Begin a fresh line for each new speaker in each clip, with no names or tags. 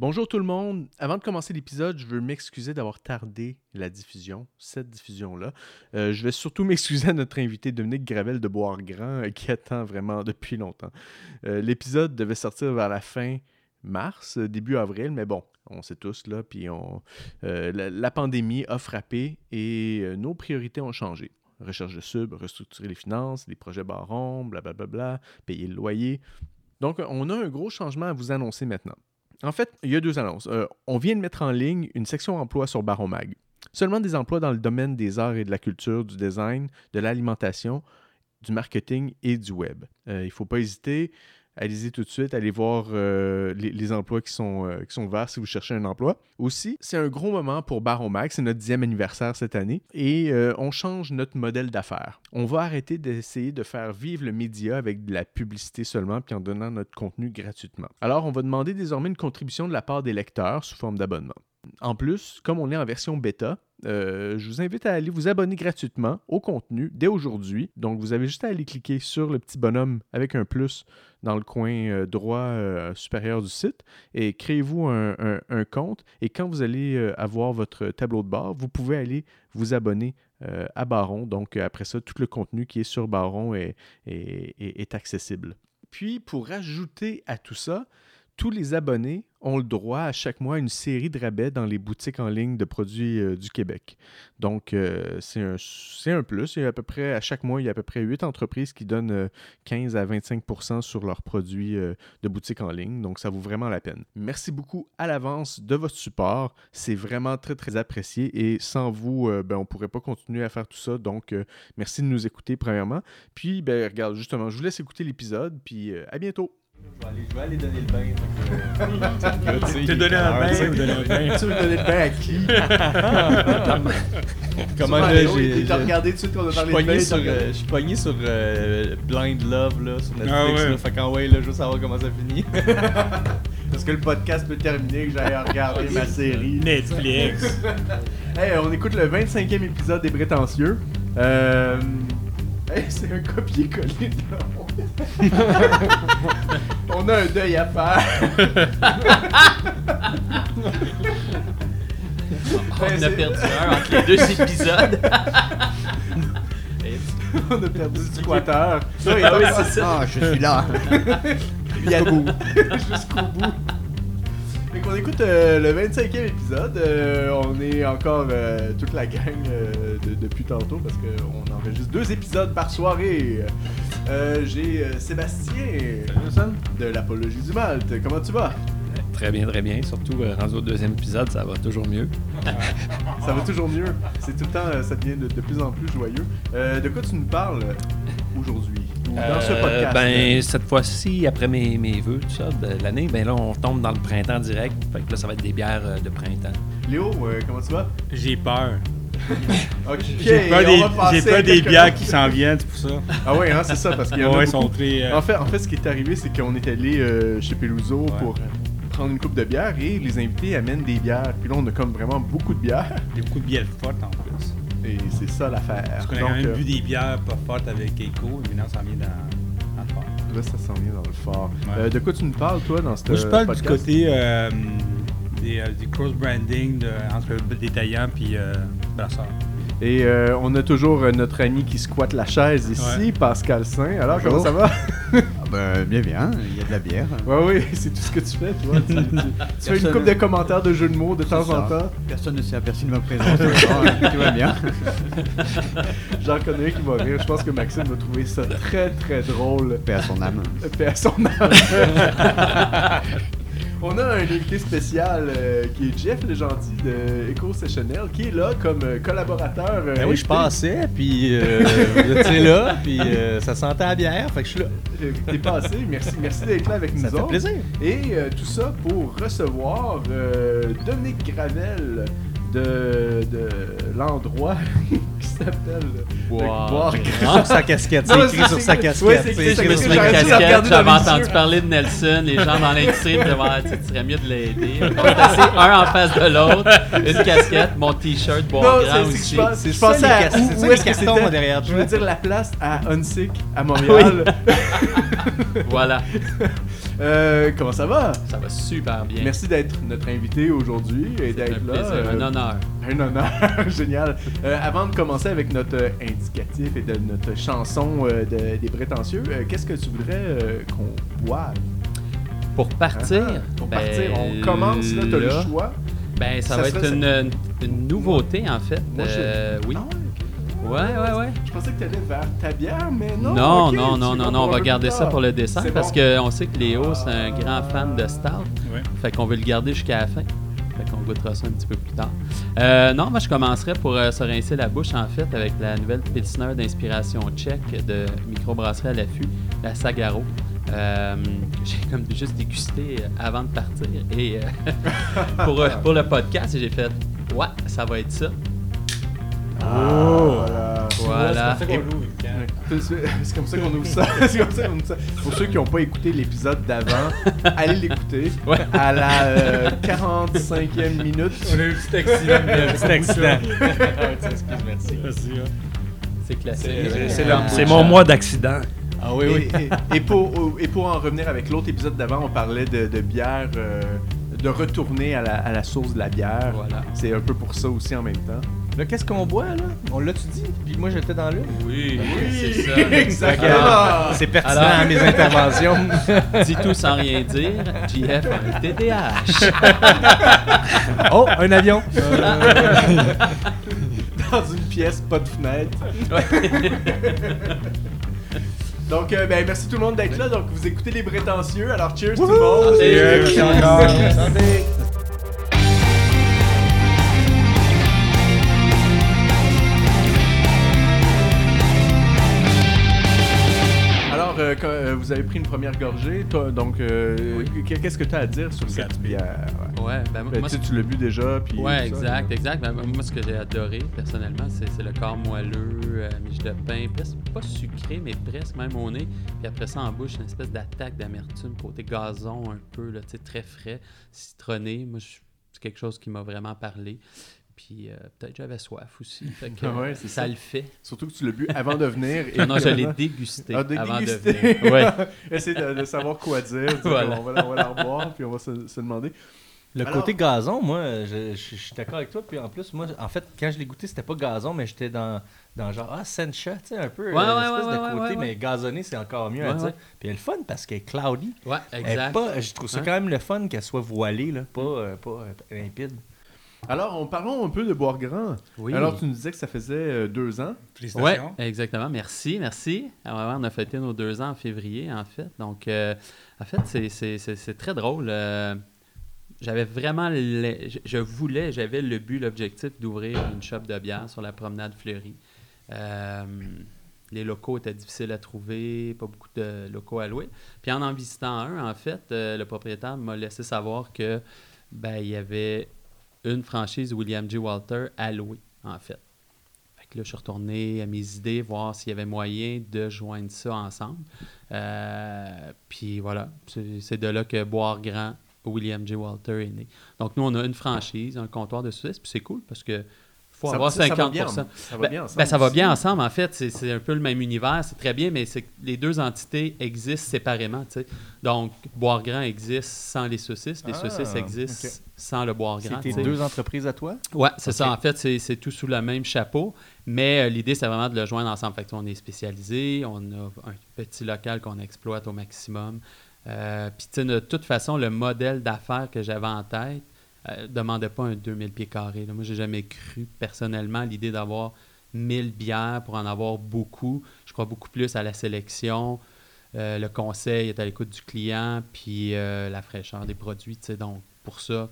Bonjour tout le monde. Avant de commencer l'épisode, je veux m'excuser d'avoir tardé la diffusion, cette diffusion-là. Euh, je vais surtout m'excuser à notre invité Dominique Gravel de Boire-Grand euh, qui attend vraiment depuis longtemps. Euh, l'épisode devait sortir vers la fin mars, début avril, mais bon, on sait tous là, puis on, la, pandémie a frappé et nos priorités ont changé. Recherche de sub, restructurer les finances, les projets barons, blablabla, payer le loyer. Donc, on a un gros changement à vous annoncer maintenant. En fait, il y a deux annonces. Euh, on vient de mettre en ligne une section emploi sur Baron Mag. Seulement des emplois dans le domaine des arts et de la culture, du design, de l'alimentation, du marketing et du web. Euh, il ne faut pas hésiter allez-y tout de suite, allez voir euh, les, emplois qui sont, euh, qui ouverts si vous cherchez un emploi. Aussi, c'est un gros moment pour Baron Max, c'est notre dixième anniversaire cette année, et euh, on change notre modèle d'affaires. On va arrêter d'essayer de faire vivre le média avec de la publicité seulement, puis en donnant notre contenu gratuitement. Alors, on va demander désormais une contribution de la part des lecteurs sous forme d'abonnement. En plus, comme on est en version bêta, je vous invite à aller vous abonner gratuitement au contenu dès aujourd'hui. Donc, vous avez juste à aller cliquer sur le petit bonhomme avec un plus dans le coin euh, droit euh, supérieur du site et créez-vous un, compte. Et quand vous allez avoir votre tableau de bord, vous pouvez aller vous abonner à Baron. Donc, après ça, tout le contenu qui est sur Baron est accessible. Puis, pour ajouter à tout ça, tous les abonnés ont le droit à chaque mois à une série de rabais dans les boutiques en ligne de produits euh, du Québec. Donc, euh, c'est un, plus. Il y a à peu près, à chaque mois, il y a à peu près 8 entreprises qui donnent 15 euh, à 25% sur leurs produits de boutique en ligne. Donc, ça vaut vraiment la peine. Merci beaucoup à l'avance de votre support. C'est vraiment très, très apprécié. Et sans vous, ben, on ne pourrait pas continuer à faire tout ça. Donc, merci de nous écouter, premièrement. Puis, ben, regarde, justement, je vous laisse écouter l'épisode. Puis, à bientôt.
Je vais aller, donner le bain.
Tu veux donner un bain ou donner un bain?
Tu veux donner le bain à qui?
Comment
j'ai. T'as regardé tout de suite qu'on a parlé de bain?
Je suis pogné sur euh, Blind Love là, sur Netflix. Ah. Là, fait qu'en ouais, là, je veux savoir comment ça finit.
Est-ce que le podcast peut terminer que j'aille regarder ma série?
Netflix.
hey, on écoute le 25e épisode des Prétentieux. Euh. Hey, c'est un copier-coller de On a un deuil à faire.
On a perdu un entre les deux épisodes.
On a perdu du squatter.
Ah oui, c'est ça.
Ah, je suis là.
Jusqu'au bout. Jusqu'au bout. Qu'on écoute euh, le 25e épisode. Euh, on est encore euh, toute la gang depuis tantôt parce qu'on enregistre deux épisodes par soirée. J'ai Sébastien de l'Apologie du Malte. Comment tu vas?
Très bien, très bien. Surtout rendu au deuxième épisode, ça va toujours mieux.
ça va toujours mieux. C'est tout le temps, ça devient de, de plus en plus joyeux. de quoi tu nous parles aujourd'hui? Dans ce euh, podcast?
Ben, cette fois-ci, après mes, mes vœux, tout ça, de l'année, ben là, on tombe dans le printemps direct. Fait que là, ça va être des bières euh, de printemps.
Léo, euh, comment tu vas?
J'ai peur.
J'ai
peur des, bières qui s'en viennent, c'est pour ça.
Ah oui, hein, c'est ça, parce qu'il y en
a
beaucoup.
très,
en, fait, en fait, ce qui est arrivé, c'est qu'on est allé chez Peluso pour prendre une coupe de bière et les invités amènent des bières. Puis là, on a comme vraiment beaucoup de bières.
Il y a beaucoup de bières fortes en plus.
Et c'est ça l'affaire.
Parce qu'on a quand même euh, vu des bières pas fortes avec Echo, et maintenant ça s'en vient dans, le fort.
Là, ça s'en vient dans le fort. Euh, de quoi tu nous parles, toi, dans ce
Moi, je parle du côté euh, des, du cross-branding entre détaillant et brasseur.
Et on a toujours notre ami qui squatte la chaise ici, Pascal Saint. Alors, comment ça va?
Ben, bien, bien. Il y a de la bière.
Ouais, oui, c'est tout ce que tu fais, toi. tu, fais une coupe de commentaires de jeux de mots de temps en temps.
Personne ne s'est aperçu de ma présence. tout va bien.
J'en connais un qui va rire. Je pense que Maxime va trouver ça très, très drôle.
Paix à son âme.
Paix à son âme. On a un invité spécial euh, qui est Jeff le gentil de Eco Sessionnel qui est là comme euh, collaborateur.
Euh, ben oui, je passais, puis vous étiez là, puis ça sentait la bière, fait que je suis là.
T'es passé, merci, merci d'être là avec nous
Ça fait plaisir.
Et tout ça pour recevoir Dominique Gravel de, de l'endroit qui s'appelle
Boire. Sur sa casquette, c'est écrit sur sa casquette. Oui,
c'est suis mis une casquette, j'avais entendu parler de Nelson, les gens dans l'industrie me disaient tu serais mieux de l'aider. On un en face de l'autre, une casquette, mon t-shirt, boire grand aussi.
Je pensais à où est-ce que c'était? derrière Je veux dire la place à Unsick à Montréal.
Voilà.
Euh, comment ça va?
Ça va super bien.
Merci d'être notre invité aujourd'hui et d'être là.
plaisir,
Euh,
un honneur.
Un honneur, génial. Euh, avant de commencer avec notre euh, indicatif et de notre chanson de- des prétentieux, qu'est-ce que tu voudrais qu'on boive?
Pour partir,
Ah, pour
ben,
partir, on commence, là, t'as le
là,
choix.
Ben, ça,
Ça
va être une, une nouveauté, en fait.
Moi, je-
oui.
Ah ouais?
Ouais, ouais, ouais.
Je pensais que tu allais vers ta bière, mais non.
Non, non, non, non, non, on va garder ça pour le dessert parce
bon.
qu'on sait que Léo, c'est un grand fan de Stout.
Ouais.
Fait qu'on veut le garder jusqu'à la fin. Fait qu'on goûtera ça un petit peu plus tard. Euh, non, moi, je commencerai pour euh, se rincer la bouche, en fait, avec la nouvelle Pilsner d'inspiration tchèque de microbrasserie à l'affût, la Sagaro. Euh, j'ai comme juste dégusté avant de partir. Et euh, pour, pour le podcast, j'ai fait Ouais, ça va être ça.
Oh, voilà.
Voilà.
C'est comme ça qu'on l'ouvre, quand-
C'est c'est comme ça qu'on ouvre ça. C'est comme ça qu'on ouvre ça. Pour ceux qui n'ont pas écouté l'épisode d'avant, allez l'écouter.
Ouais.
À la euh, 45e minute.
On a eu un petit accident.
Un petit accident.
Excuse, merci.
Merci, hein.
C'est classique.
C'est-
Euh,
mon mois d'accident.
Ah oui, oui. Et, et pour, et pour en revenir avec l'autre épisode d'avant, on parlait de, de bière, euh, de retourner à la, à la source de la bière.
Voilà.
C'est un peu pour ça aussi en même temps.
Là, qu'est-ce qu'on boit, là? On l'a-tu dit? Puis moi, j'étais dans le.
Oui, c'est ça.
Exactement.
C'est pertinent
Alors-
à mes interventions.
Dis tout sans rien dire. JF a un TDAH.
oh, un avion.
Dans une pièce, pas de fenêtre. Donc, euh, ben, merci tout le monde d'être là. Donc, vous écoutez les prétentieux. Alors, cheers tout le monde. Santé. Vous avez pris une première gorgée. Toi, donc, euh, qu'est-ce que tu as à dire sur cette bière? Ouais.
Ouais, ben,
Ben,
moi,
tu l'as bu déjà. Puis
Ouais,
ça,
exact, exact. Ben, moi, ce que j'ai adoré, personnellement, c'est le corps moelleux, euh, miche de pain, presque pas sucré, mais presque même au nez. Puis après ça, en bouche, une espèce d'attaque d'amertume, côté gazon un peu, là, très frais, citronné. Moi, je- c'est quelque chose qui m'a vraiment parlé. Puis euh, peut-être j'avais soif aussi. Fait que,
ouais, c'est
ça,
ça.
le fait.
Surtout que tu l'as bu avant de venir. et
Non, non, je l'ai dégusté
Ah, de
avant de venir. Ouais.
Essayer de, de savoir quoi dire.
Voilà.
On, va, la- on va la reboire, puis on va se, se demander.
Le
Alors-
côté gazon, moi, je, je- je suis d'accord avec toi. Puis en plus, moi, en fait, quand je l'ai goûté, c'était pas gazon, mais j'étais dans, dans genre, ah, sencha, tu sais, un peu.
Ouais,
euh,
ouais,
l'espèce
ouais,
de
ouais,
côté,
ouais,
mais gazonné, c'est encore mieux à
Ouais,
dire.
ouais.
Puis elle est le fun parce qu'elle est cloudy.
Ouais,
Elle est
exact.
pas, je trouve ça
Hein?
quand même le fun qu'elle soit voilée, là, pas, euh, pas euh, limpide.
Alors, on parlons un peu de boire grand.
Oui.
Alors, tu nous disais que ça faisait euh, deux ans.
Oui,
Félicitations.
exactement. Merci, merci. Alors, ouais, on a fêté nos deux ans en février, en fait. Donc, euh, en fait, c'est- c'est c'est- c'est très drôle. Euh, j'avais vraiment... le- je, voulais, j'avais le but, l'objectif d'ouvrir une shop de bière sur la promenade fleurie. Euh, les locaux étaient difficiles à trouver, pas beaucoup de locaux à louer. Puis en en visitant un, en fait, euh, le propriétaire m'a laissé savoir que ben, il y avait une franchise William J. Walter à louer, en fait. Fait que là, je suis retourné à mes idées, voir s'il y avait moyen de joindre ça ensemble. Euh, puis voilà, c'est de là que Boire Grand, William J. Walter est né. Donc nous, on a une franchise, un comptoir de Suisse, puis c'est cool parce que faut
Ça-
avoir
ça-
50
ça va bien, ça va
Ben-
bien ensemble
ben, ça va bien ensemble, en fait. C'est- un peu le même univers, c'est très bien, mais c'est que les deux entités existent séparément. Donc, Boire Grand existe sans les saucisses, les
Ah,
saucisses existent sans le Boire Grand.
C'est tes deux entreprises à toi?
Ouais, c'est ça. En fait, c'est tout sous le même chapeau. Mais euh, l'idée, c'est vraiment de le joindre ensemble. Fait que, on est spécialisé, on a un petit local qu'on exploite au maximum. Euh, Puis, tu sais, de toute façon, le modèle d'affaires que j'avais en tête ne demandait pas un 2000 pieds carrés. là. Moi, j'ai jamais cru personnellement l'idée d'avoir 1000 bières pour en avoir beaucoup. Je crois beaucoup plus à la sélection. euh, le conseil est à l'écoute du client, puis euh, la fraîcheur des produits. tu sais. Donc, pour ça,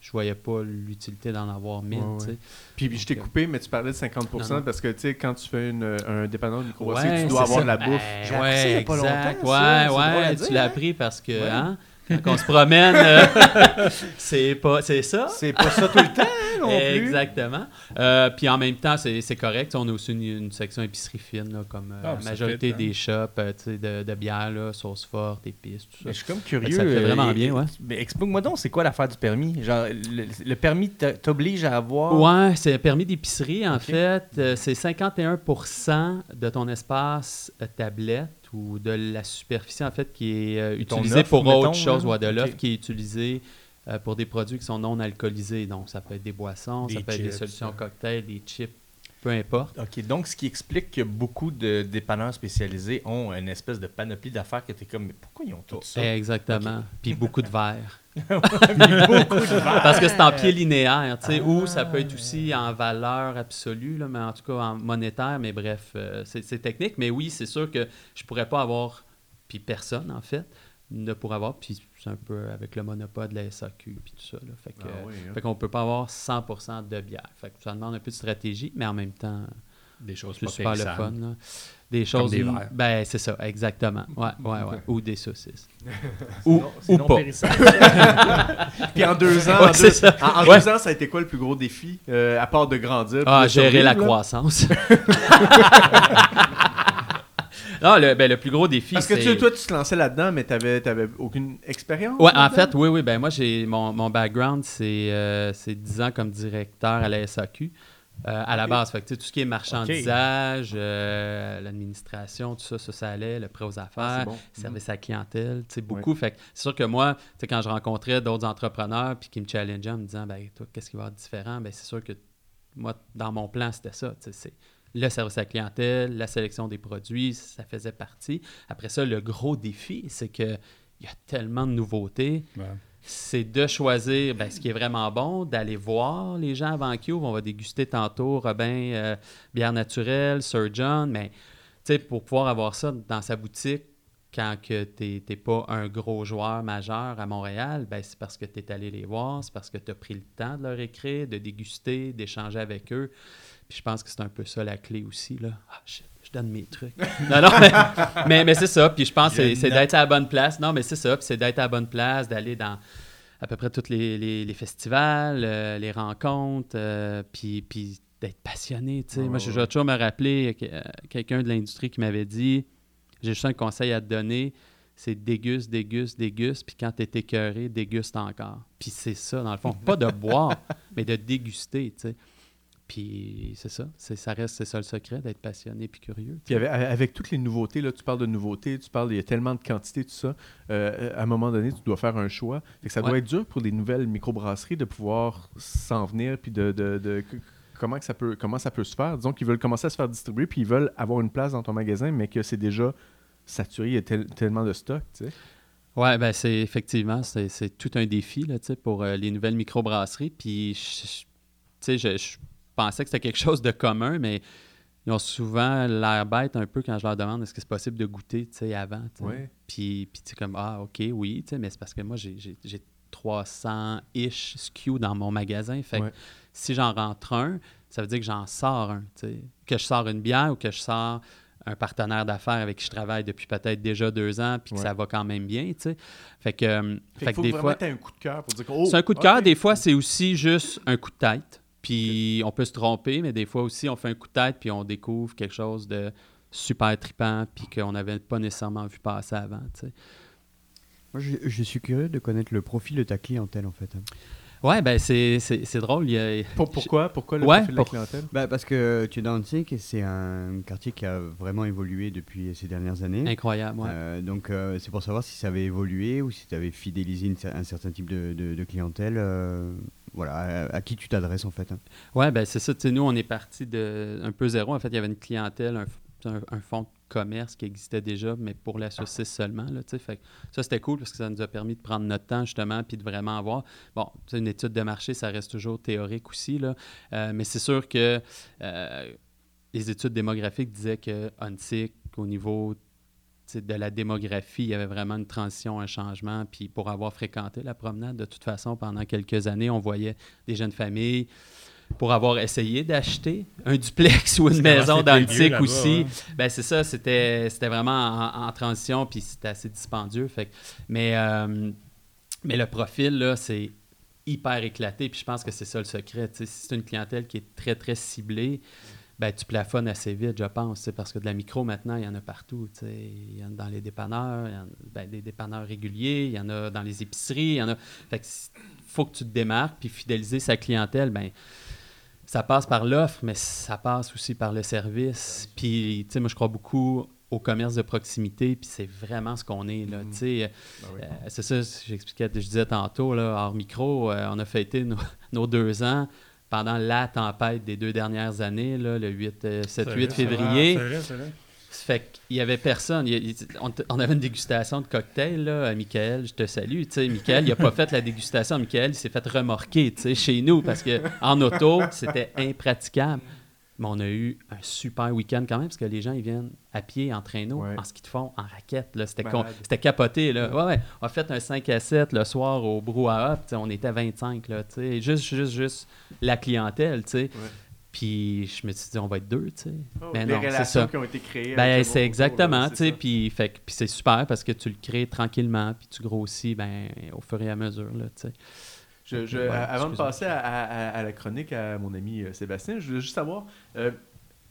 je voyais pas l'utilité d'en avoir 1000.
Ouais,
tu sais.
ouais. Puis je t'ai coupé, mais tu parlais de 50%
Non, non.
parce que, tu sais, quand tu fais une, un dépanneur de microbrasserie,
Ouais,
tu dois avoir
ça.
de la bouffe.
Ben,
J'ai appris
ouais,
ça il y a pas
exact.
longtemps, ça.
Ouais,
drôle à
ouais,
dire,
tu l'as
hein?
appris parce que,
Ouais.
hein, quand on se promène, euh, c'est pas, c'est ça?
C'est pas ça tout le temps, hein, non plus.
Exactement. Euh, puis en même temps, c'est correct. On a aussi une, une section épicerie fine, là, comme euh,
Ah,
la majorité
hein.
des shops euh, tu sais, de, de bière, là, sauce forte, épices, tout ça.
Mais je suis comme curieux.
ça le fait vraiment bien, ouais.
Mais explique-moi donc, c'est quoi l'affaire du permis? Genre, le, le permis t'oblige à avoir.
Ouais, c'est un permis d'épicerie, en fait. Euh, c'est 51% de ton espace euh, tablette ou de la superficie, en fait, qui est euh, utilisée pour
mettons,
autre chose, ou de l'offre
Ok.
qui est utilisée euh, pour des produits qui sont non alcoolisés. Donc, ça peut être des boissons, ça peut être des solutions cocktails, des chips, peu importe.
OK, donc ce qui explique que beaucoup de dépanneurs spécialisés ont une espèce de panoplie d'affaires que tu es comme, mais pourquoi ils ont tout ça?
Exactement. Puis beaucoup de verres.
beaucoup de verres.
Parce que c'est en pied linéaire, tu sais, ou ça peut être aussi en valeur absolue, là, mais en tout cas en monétaire, mais bref, euh, c'est c'est technique. Mais oui, c'est sûr que je pourrais pas avoir, puis personne en fait, ne pourrait avoir, puis c'est un peu avec le monopole de la SAQ, puis tout ça. Là, fait que,
Ah oui, hein.
qu'on peut pas avoir 100% de bière. Fait que ça demande un peu de stratégie, mais en même temps,
Des choses pas
super le
périssables.
fun. là. Des choses.
des verres.
Ben, c'est ça, exactement. Ouais, ouais, ouais. Ou des saucisses. ou
C'est
ou
non
pas.
Puis en deux ans,
Ouais,
en, deux,
ça.
en- en
Ouais.
deux ans, ça a été quoi le plus gros défi, euh, à part de grandir?
Ah,
de
gérer la
là?
croissance. Non, le, ben, le plus gros défi,
Parce que tu, toi, tu te lançais là-dedans, mais t'avais, t'avais aucune expérience?
Ouais, en fait, oui, oui. Ben, moi, j'ai mon, mon background, c'est euh, c'est 10 ans comme directeur à la SAQ. euh, à la base, fait que, tu sais, tout ce qui est marchandisage, euh, l'administration, tout ça, ça, ça allait, le prêt aux
Ah,
affaires,
bon.
service à la clientèle, tu sais, beaucoup. Fait c'est sûr que moi, tu sais, quand je rencontrais d'autres entrepreneurs puis qui me challengeaient en me disant, ben, toi, qu'est-ce qui va être différent? Ben, c'est sûr que moi, dans mon plan, c'était ça. tu sais, le service à la clientèle, la sélection des produits, ça faisait partie. Après ça, le gros défi, c'est que il y a tellement de nouveautés.
Ouais.
C'est de choisir ben, ce qui est vraiment bon, d'aller voir les gens avant qu'ils ouvrent. On va déguster tantôt Robin, euh, bière naturelle, Sir John, mais tu sais, pour pouvoir avoir ça dans sa boutique, quand que tu n'es pas un gros joueur majeur à Montréal, ben, c'est parce que tu es allé les voir, c'est parce que tu as pris le temps de leur écrire, de déguster, d'échanger avec eux. Puis je pense que c'est un peu ça la clé aussi. Là. Ah, je donne mes trucs. non, non, mais, mais, mais c'est ça. Puis je pense que c'est- d'être à la bonne place. Non, mais c'est ça. Puis c'est d'être à la bonne place, d'aller dans à peu près tous les, les- les festivals, euh, les rencontres, euh, puis, puis d'être passionné. tu sais. Moi, je
ouais.
vais toujours me rappeler euh, quelqu'un de l'industrie qui m'avait dit J'ai juste un conseil à te donner c'est déguste, déguste, déguste, puis quand tu es écœuré, déguste encore. Puis c'est ça, dans le fond. Pas de boire, mais de déguster, tu sais. Puis c'est ça, ça reste, c'est ça le secret, d'être passionné puis curieux.
Puis avec, avec toutes les nouveautés, là, tu parles de nouveautés, tu parles, il y a tellement de quantité, tout ça. euh, à un moment donné, tu dois faire un choix. Fait que ça doit être dur pour des nouvelles microbrasseries de pouvoir s'en venir, puis de, de- de- comment, que ça peut, comment ça peut se faire. Disons qu'ils veulent commencer à se faire distribuer, puis ils veulent avoir une place dans ton magasin, mais que c'est déjà saturé, il y a tel- tellement de stock, tu sais.
Ouais, ben c'est effectivement, c'est, c'est tout un défi là, pour euh, les nouvelles microbrasseries. Puis, je- je- tu sais, je, je pensais que c'était quelque chose de commun, mais ils ont souvent l'air bête un peu quand je leur demande est-ce que c'est possible de goûter, tu sais, avant.
Ouais.
Puis, puis tu comme, ah, OK, oui, mais c'est parce que moi, j'ai, j'ai, j'ai 300-ish SKU dans mon magasin. Fait que si j'en rentre un, ça veut dire que j'en sors un. Que je sors une bière ou que je sors un partenaire d'affaires avec qui je travaille depuis peut-être déjà deux ans, puis que
Ouais.
ça va quand même bien, tu sais. Fait que, euh,
Fait,
que
faut
des
vraiment
fois,
un coup de cœur pour dire que, oh,
c'est un coup de cœur. Des fois, c'est aussi juste un coup de tête. Puis on peut se tromper, mais des fois aussi, on fait un coup de tête, puis on découvre quelque chose de super trippant, puis qu'on n'avait pas nécessairement vu passer avant.
Moi, je, je suis curieux de connaître le profil de ta clientèle, en fait.
Ouais, ben c'est, c'est, c'est drôle. Il y a...
Pour- pourquoi, pourquoi le
Ouais,
profil de la
pour-
clientèle?
Bah, parce que tu es dans Hansik et c'est un quartier qui a vraiment évolué depuis ces dernières années.
Incroyable, ouais.
Euh, donc, euh, c'est pour savoir si ça avait évolué ou si tu avais fidélisé une un certain type de, de- de clientèle. euh, voilà, à, à qui tu t'adresses, en fait. hein.
Ouais, ben c'est ça. Nous, on est parti de un peu zéro. En fait, il y avait une clientèle, un, un, fonds de commerce qui existait déjà, mais pour la saucisse seulement. Là, fait ça, c'était cool parce que ça nous a permis de prendre notre temps, justement, puis de vraiment avoir. Bon, une étude de marché, ça reste toujours théorique aussi, là. Euh, mais c'est sûr que euh, les études démographiques disaient que Huntsic, au niveau de la démographie, il y avait vraiment une transition, un changement. Puis pour avoir fréquenté la promenade, de toute façon, pendant quelques années, on voyait des jeunes familles. Pour avoir essayé d'acheter un duplex ou une maison
là-bas,
aussi,
hein.
ben c'est ça, c'était c'était vraiment en, en transition, puis c'était assez dispendieux. Fait mais, euh, mais le profil, là, c'est hyper éclaté, puis je pense que c'est ça le secret. Si c'est une clientèle qui est très, très ciblée, ben, tu plafonnes assez vite, je pense, parce que de la micro, maintenant, il y en a partout. Il y en a dans les dépanneurs, il y en a ben, des dépanneurs réguliers, il y en a dans les épiceries, il y en a... Fait que faut que tu te démarques, puis fidéliser sa clientèle, ben ça passe par l'offre, mais ça passe aussi par le service. Puis, tu sais, moi, je crois beaucoup au commerce de proximité, puis c'est vraiment ce qu'on est. Là,
Mhm.
tu sais,
Ben oui.
euh, c'est ça, j'expliquais, je disais tantôt, là, hors micro, euh, on a fêté nos, nos deux ans pendant la tempête des deux dernières années, là, le 8, euh, 7-8 février.
C'est vrai, c'est vrai.
Ça Fait qu'il y avait personne. Il y a- il- on, avait une dégustation de cocktail, là, à Michael, je te salue. Tu sais, Michael, il n'a pas fait la dégustation. Michael, il s'est fait remorquer, tu sais, chez nous, parce qu'en auto, c'était impraticable. Mais on a eu un super week-end quand même, parce que les gens, ils viennent à pied, en traîneau,
Ouais.
en ski de fond, en raquette. Là. C'était, c'était capoté. Là. Ouais, ouais. On a fait un 5 à 7 le soir au brouhaha, on était 25. Là, tu sais. juste, juste, juste la clientèle. tu sais. Puis je me suis dit, on va être deux. tu sais.
Oh,
Mais
les
non, c'est
relations
ça.
qui ont été créées.
Ben, c'est exactement, tu sais, puis fait puis c'est super parce que tu le crées tranquillement, puis tu grossis ben, au fur et à mesure, là, tu sais.
Je- je-
Ouais,
avant de passer à, à- à la chronique à mon ami euh, Sébastien, je voulais juste savoir euh,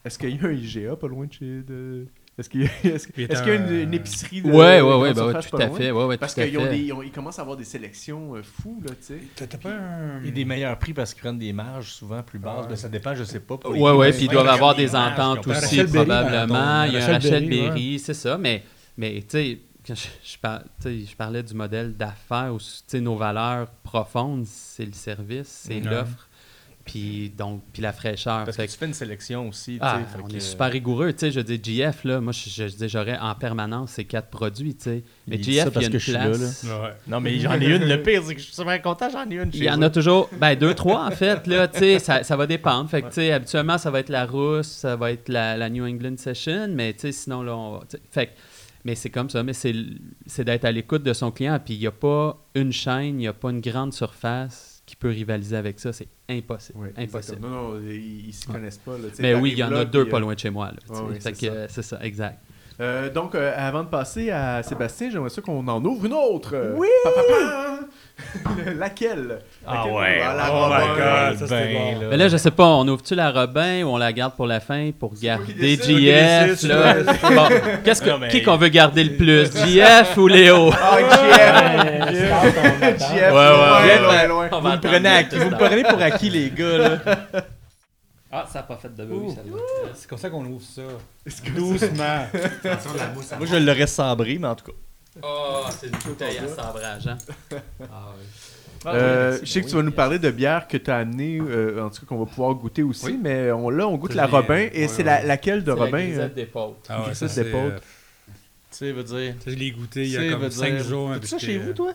est-ce qu'il y a un IGA pas loin de chez. De... Est-ce qu'il y a, est-ce,
Puis
est-ce qu'il y a une,
un-
une épicerie de.
Ouais,
de
ouais, ouais, ouais,
surface
tout à fait, ouais, ouais,
Parce qu'ils ont
fait.
des, ils, ont- ils commencent à avoir des sélections euh, fous, là, tu sais.
T'as t'as pas un.
Et des meilleurs prix parce qu'ils prennent des marges souvent plus basses.
Ouais.
Ben, ça dépend, je sais pas. pour
Ouais, ouais, puis ils doivent avoir des ententes aussi, probablement. Il y a un
Rachel Berry,
c'est ça, mais, mais tu sais, quand je, parlais du modèle d'affaires où tu sais, nos valeurs profondes, c'est le service, c'est l'offre, puis donc puis la fraîcheur.
Parce
Fait
que
que-
tu fais une sélection aussi.
Ah,
fait
on
que-
est super rigoureux, tu sais, je dis GF, là, moi, je, je dis, j'aurais en permanence ces quatre produits, tu sais. Mais
Il
GF, il y
parce
a
que
une
je suis là,
place...
Ouais.
Non, mais j'en ai une. Le pire, c'est que je suis super content, j'en ai une.
Il y en a toujours, ben deux, trois en fait, là, tu sais, ça, ça va dépendre. Fait que, tu sais, habituellement, ça va être la rousse, ça va être la, la New England Session, mais, tu sais, sinon, là, on va, fait que- mais c'est comme ça, mais c'est d'être à l'écoute de son client, puis il n'y a pas une chaîne, il n'y a pas une grande surface qui peut rivaliser avec ça, c'est impossible, impossible.
Non, non, ils, se
Ouais.
connaissent pas. Là,
Mais oui, il y en a deux pas
euh,
loin de chez moi,
c'est ça.
c'est ça, exact.
Euh, donc, euh, avant de passer à Sébastien, j'aimerais ça qu'on en ouvre une autre.
Oui!
Pa, pa, pa! Laquelle?
Ah
Laquelle?
ouais.
Ah, la
Oh my. God, ça, c'était
Ben,
bon.
là.
Mais là, je sais pas, on ouvre-tu la Robin ou on la garde pour la fin pour garder. JF, là? Bon, qu'est-ce que,
Non, mais-
qui qu'on veut garder le plus, JF ou Léo?
Ah, JF! JF,
Ouais, ouais,
loin,
ouais.
loin, loin.
On
Vous
va
me prenez, à-
le
vous me prenez pour acquis, les gars, là?
Ah, ça n'a pas fait de bruit, celle-là.
C'est comme ça qu'on ouvre ça.
Est-ce que-
Doucement.
Moi, je l'aurais sabré, mais en tout cas.
Oh, c'est une bouteille à sabrage, hein? Ah oui.
Euh, je sais que tu vas nous parler de bière que tu as amenée, euh, en tout cas qu'on va pouvoir goûter aussi,
Oui.
mais on, là, on goûte la Robin. Et
ouais,
c'est
ouais.
la- laquelle de
C'est la
Robin euh?
grisette d'épaule.
Ah ouais,
Ça,
ça,
c'est pas-
euh,
Tu sais, veut dire.
Je l'ai goûté il y
Tu
a comme 5
dire-
jours.
T'as-tu ça chez vous, toi?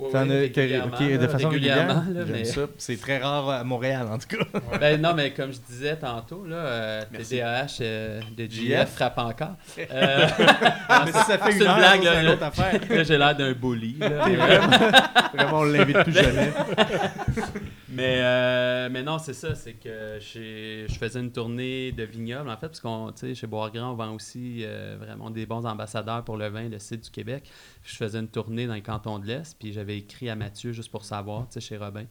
Oui, oui, régulièrement,
de façon régulière.
régulièrement, mais-
ça. C'est très rare à Montréal, en tout cas.
Ben non, mais comme je disais tantôt, là, euh. TDAH euh, de
JF.
Frappe encore. Euh,
mais si ça fait
c'est
une heure,
blague, là,
une autre affaire.
là, j'ai l'air d'un bully. là.
Vraiment, vraiment, on l'invite plus jamais.
Mais, euh, mais non, c'est ça, c'est que j'ai- je faisais une tournée de vignoble, en fait, parce qu'on, tu sais, chez Bois-Grand, on vend aussi euh, vraiment des bons ambassadeurs pour le vin, le site du Québec. Je faisais une tournée dans le canton de l'Est, puis j'avais écrit à Mathieu juste pour savoir, tu sais, chez Robin.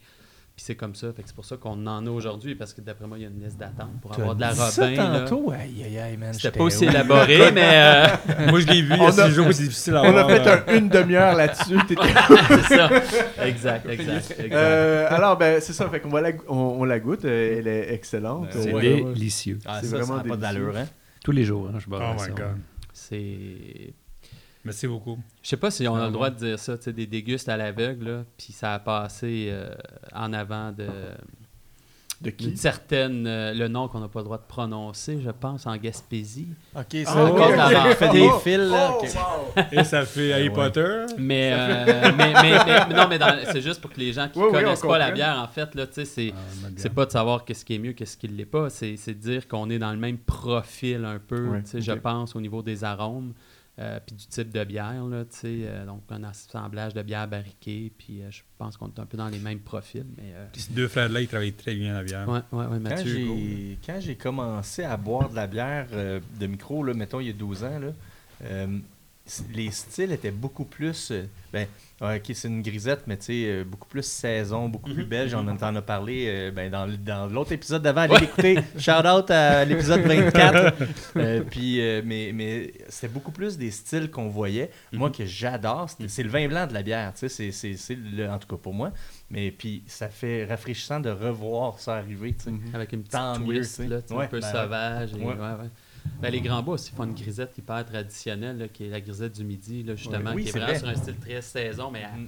Puis c'est comme ça, fait que c'est pour ça qu'on en a aujourd'hui, parce que d'après moi, il y a une liste d'attente pour avoir de la Robin. là.
tantôt? Aïe, aïe, aïe, man.
C'était pas aussi élaboré, mais euh,
Moi, je l'ai vu il y
On
a
a-
6 jours, c'est difficile à
On a
voir.
fait
euh,
un- une demi-heure là-dessus.
c'est ça. Exact, exact, exact.
Euh, alors, ben, c'est ça. Fait qu'on va la, on, on la goûte. Elle est excellente.
C'est délicieux.
Ah,
C'est
ça, ça
vraiment
pas d'allure, hein?
Tous les jours, hein, je bois
Oh
ça.
my god.
C'est
Merci beaucoup.
Je sais pas si on a le droit de dire ça, tu sais, des dégustes à l'aveugle, puis ça a passé euh, en avant de
De qui?
certaine, euh, le nom qu'on n'a pas le droit de prononcer, je pense, en Gaspésie.
Ok,
Ah,
ça,
ok,
on
ok.
a fait des
Oh,
fils, là.
oh,
ok.
wow.
Et ça fait Harry
ouais.
Potter.
Mais, euh, mais, mais, mais- non, mais c'est juste pour que les gens qui
oui,
connaissent
on
pas la bière, en fait, là, tu sais, c'est
Ah,
c'est pas de savoir qu'est-ce qui est mieux, qu'est-ce qui l'est pas, c'est c'est de dire qu'on est dans le même profil un peu,
Ouais,
tu sais, je pense, au niveau des arômes, euh, puis du type de bière, là, tu sais, euh, donc un assemblage de bière barriquée, puis euh, je pense qu'on est un peu dans les mêmes profils, mais... euh,
Puis ces deux frères-là, ils travaillent très bien la bière.
ouais, ouais, ouais,
Quand
Mathieu.
J'ai, quand j'ai commencé à boire de la bière euh, de micro, là, mettons il y a 12 ans, là, euh, les styles étaient beaucoup plus. euh, ben, ouais, ok, c'est une grisette, mais tu sais, euh, beaucoup plus saison, beaucoup plus
Mhm.
belge. On en a parlé euh, ben, dans, dans l'autre épisode d'avant. Allez l'écouter. Shout out à l'épisode 24. Euh, puis, euh, mais, mais c'était beaucoup plus des styles qu'on voyait. Moi,
Mhm.
que j'adore, c'est, c'est le vin blanc de la bière. Tu sais, c'est, en tout cas pour moi. Mais puis, ça fait rafraîchissant de revoir ça arriver. tu sais.
Avec une petite
Tant mieux,
twist,
sais.
là,
Ouais,
un peu
ben,
sauvage. et-
ouais.
Ben, les Grands Bas aussi font une grisette hyper traditionnelle, là, qui est la grisette du midi, là, justement,
Oui,
qui est vraiment
vrai.
sur un style très saison, mais à
Mm.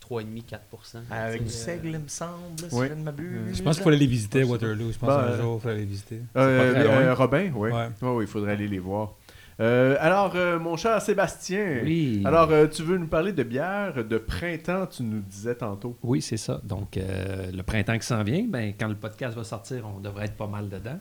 3,5-4
Avec du
sais,
seigle, il me semble, si
Oui.
je ne m'abuse.
Je pense qu'il faut aller les visiter, Waterloo. Je pense
Bah,
qu'un
euh,
jour, il faut aller les visiter.
Euh, euh. Robin, oui.
Ouais.
oui, il faudrait aller les voir. Euh, alors, euh, mon cher Sébastien,
Oui.
alors euh, tu veux nous parler de bière de printemps, tu nous disais tantôt.
Oui, c'est ça. Donc, euh, le printemps qui s'en vient, ben, quand le podcast va sortir, on devrait être pas mal dedans.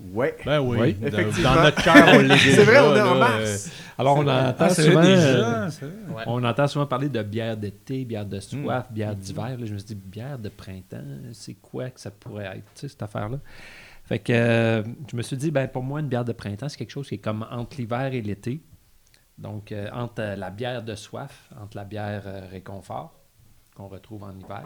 Ouais.
Ben oui,
Oui,
dans-
effectivement.
dans notre cœur, on l'est déjà.
C'est vrai, on est en mars.
Alors, on
Ah,
entend
c'est
souvent... euh.
Ouais.
On entend souvent parler de bière d'été, bière de soif,
Mm.
bière d'hiver. Là, je me suis dit, bière de printemps, c'est quoi que ça pourrait être, tu sais, cette affaire-là? Fait que euh, je me suis dit, ben, pour moi, une bière de printemps, c'est quelque chose qui est comme entre l'hiver et l'été. Donc, euh, entre la bière de soif, entre la bière euh, réconfort, qu'on retrouve en hiver.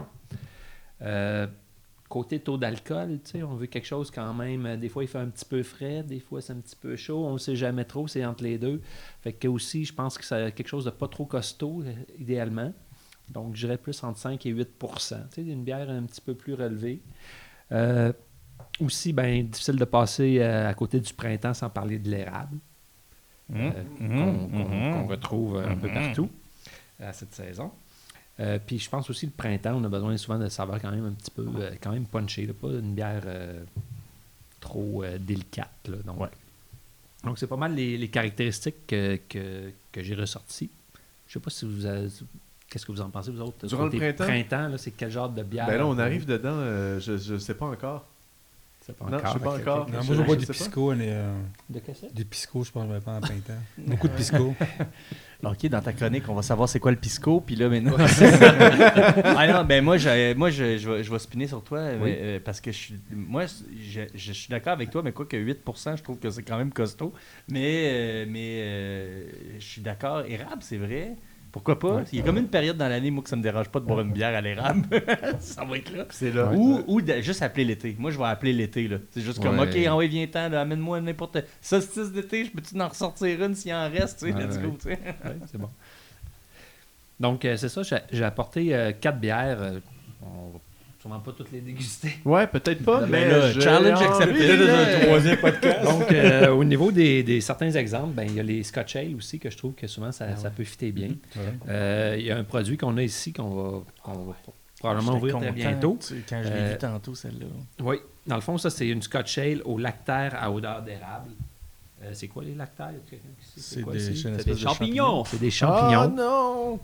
Côté taux d'alcool, tu sais, on veut quelque chose quand même. euh, Des fois, il fait un petit peu frais, des fois, c'est un petit peu chaud. On ne sait jamais trop, c'est entre les deux. Fait que aussi, je pense que c'est quelque chose de pas trop costaud, euh, idéalement. Donc, je dirais plus entre 5 et 8 Tu sais, une bière un petit peu plus relevée. Euh, aussi, ben, difficile de passer euh, à côté du printemps sans parler de l'érable, euh, qu'on qu'on- qu'on retrouve un peu partout à cette saison. Euh, puis je pense aussi le printemps, on a besoin souvent de saveurs quand même un petit peu, euh, quand même punchées, là, pas une bière euh, trop euh, délicate. là. donc,
Ouais.
donc c'est pas mal les, les caractéristiques que, que, que j'ai ressorties. Je sais pas si vous avez- Qu'est-ce que vous en pensez, vous autres?
Durant le printemps?
là, c'est quel genre de bière?
Ben là, on arrive dedans, euh, je, je sais pas encore.
c'est pas
Non, je sais pas encore.
Non, moi, je bois du
sais pas.
pisco. les, euh,
De quoi ça?
Du pisco, je pense je vais pas en printemps. Beaucoup de pisco.
Ok, dans ta chronique, on va savoir c'est quoi le pisco, puis là, maintenant. ah non, ben moi, j'ai- moi je, je, vais, je vais spinner sur toi, mais, euh, parce que je suis, moi, je, je suis d'accord avec toi, mais quoi que 8%, je trouve que c'est quand même costaud. Mais, euh, mais euh, je suis d'accord, érable, c'est vrai. Pourquoi pas? Il y a comme une période dans l'année, moi, que ça me dérange pas de boire une bière à l'érable. ça va être là.
C'est là.
Ou, ou de- juste appeler l'été. Moi, je vais appeler l'été. là. C'est juste comme. OK, envoie, viens-ten, là, amène-moi n'importe. Solstice d'été, je peux-tu en ressortir une s'il en reste? Tu sais,
Ouais,
let's
ouais.
go, tu sais.
Ouais, c'est bon. Donc, euh, c'est ça, j'ai- apporté euh, quatre bières. euh, on va sûrement pas toutes les déguster.
Ouais, peut-être pas,
Ben
mais
là,
je-
challenge accepté, dans un
troisième podcast.
Donc, euh, au niveau des, des certains exemples, ben, il y a les Scotch Ale aussi, que je trouve que souvent ça,
Ah
ça peut fitter bien.
Ouais.
Euh, Il y a un produit qu'on a ici qu'on va, probablement ouvrir très bientôt.
Quand je l'ai
Euh,
vu tantôt, celle-là.
Oui, dans le fond, ça, c'est une Scotch Ale au lactaire à odeur d'érable. Euh, c'est quoi les lactaires?
C'est
quoi
des,
c'est
des
de
champignons.
C'est des
Oh
champignons.
non!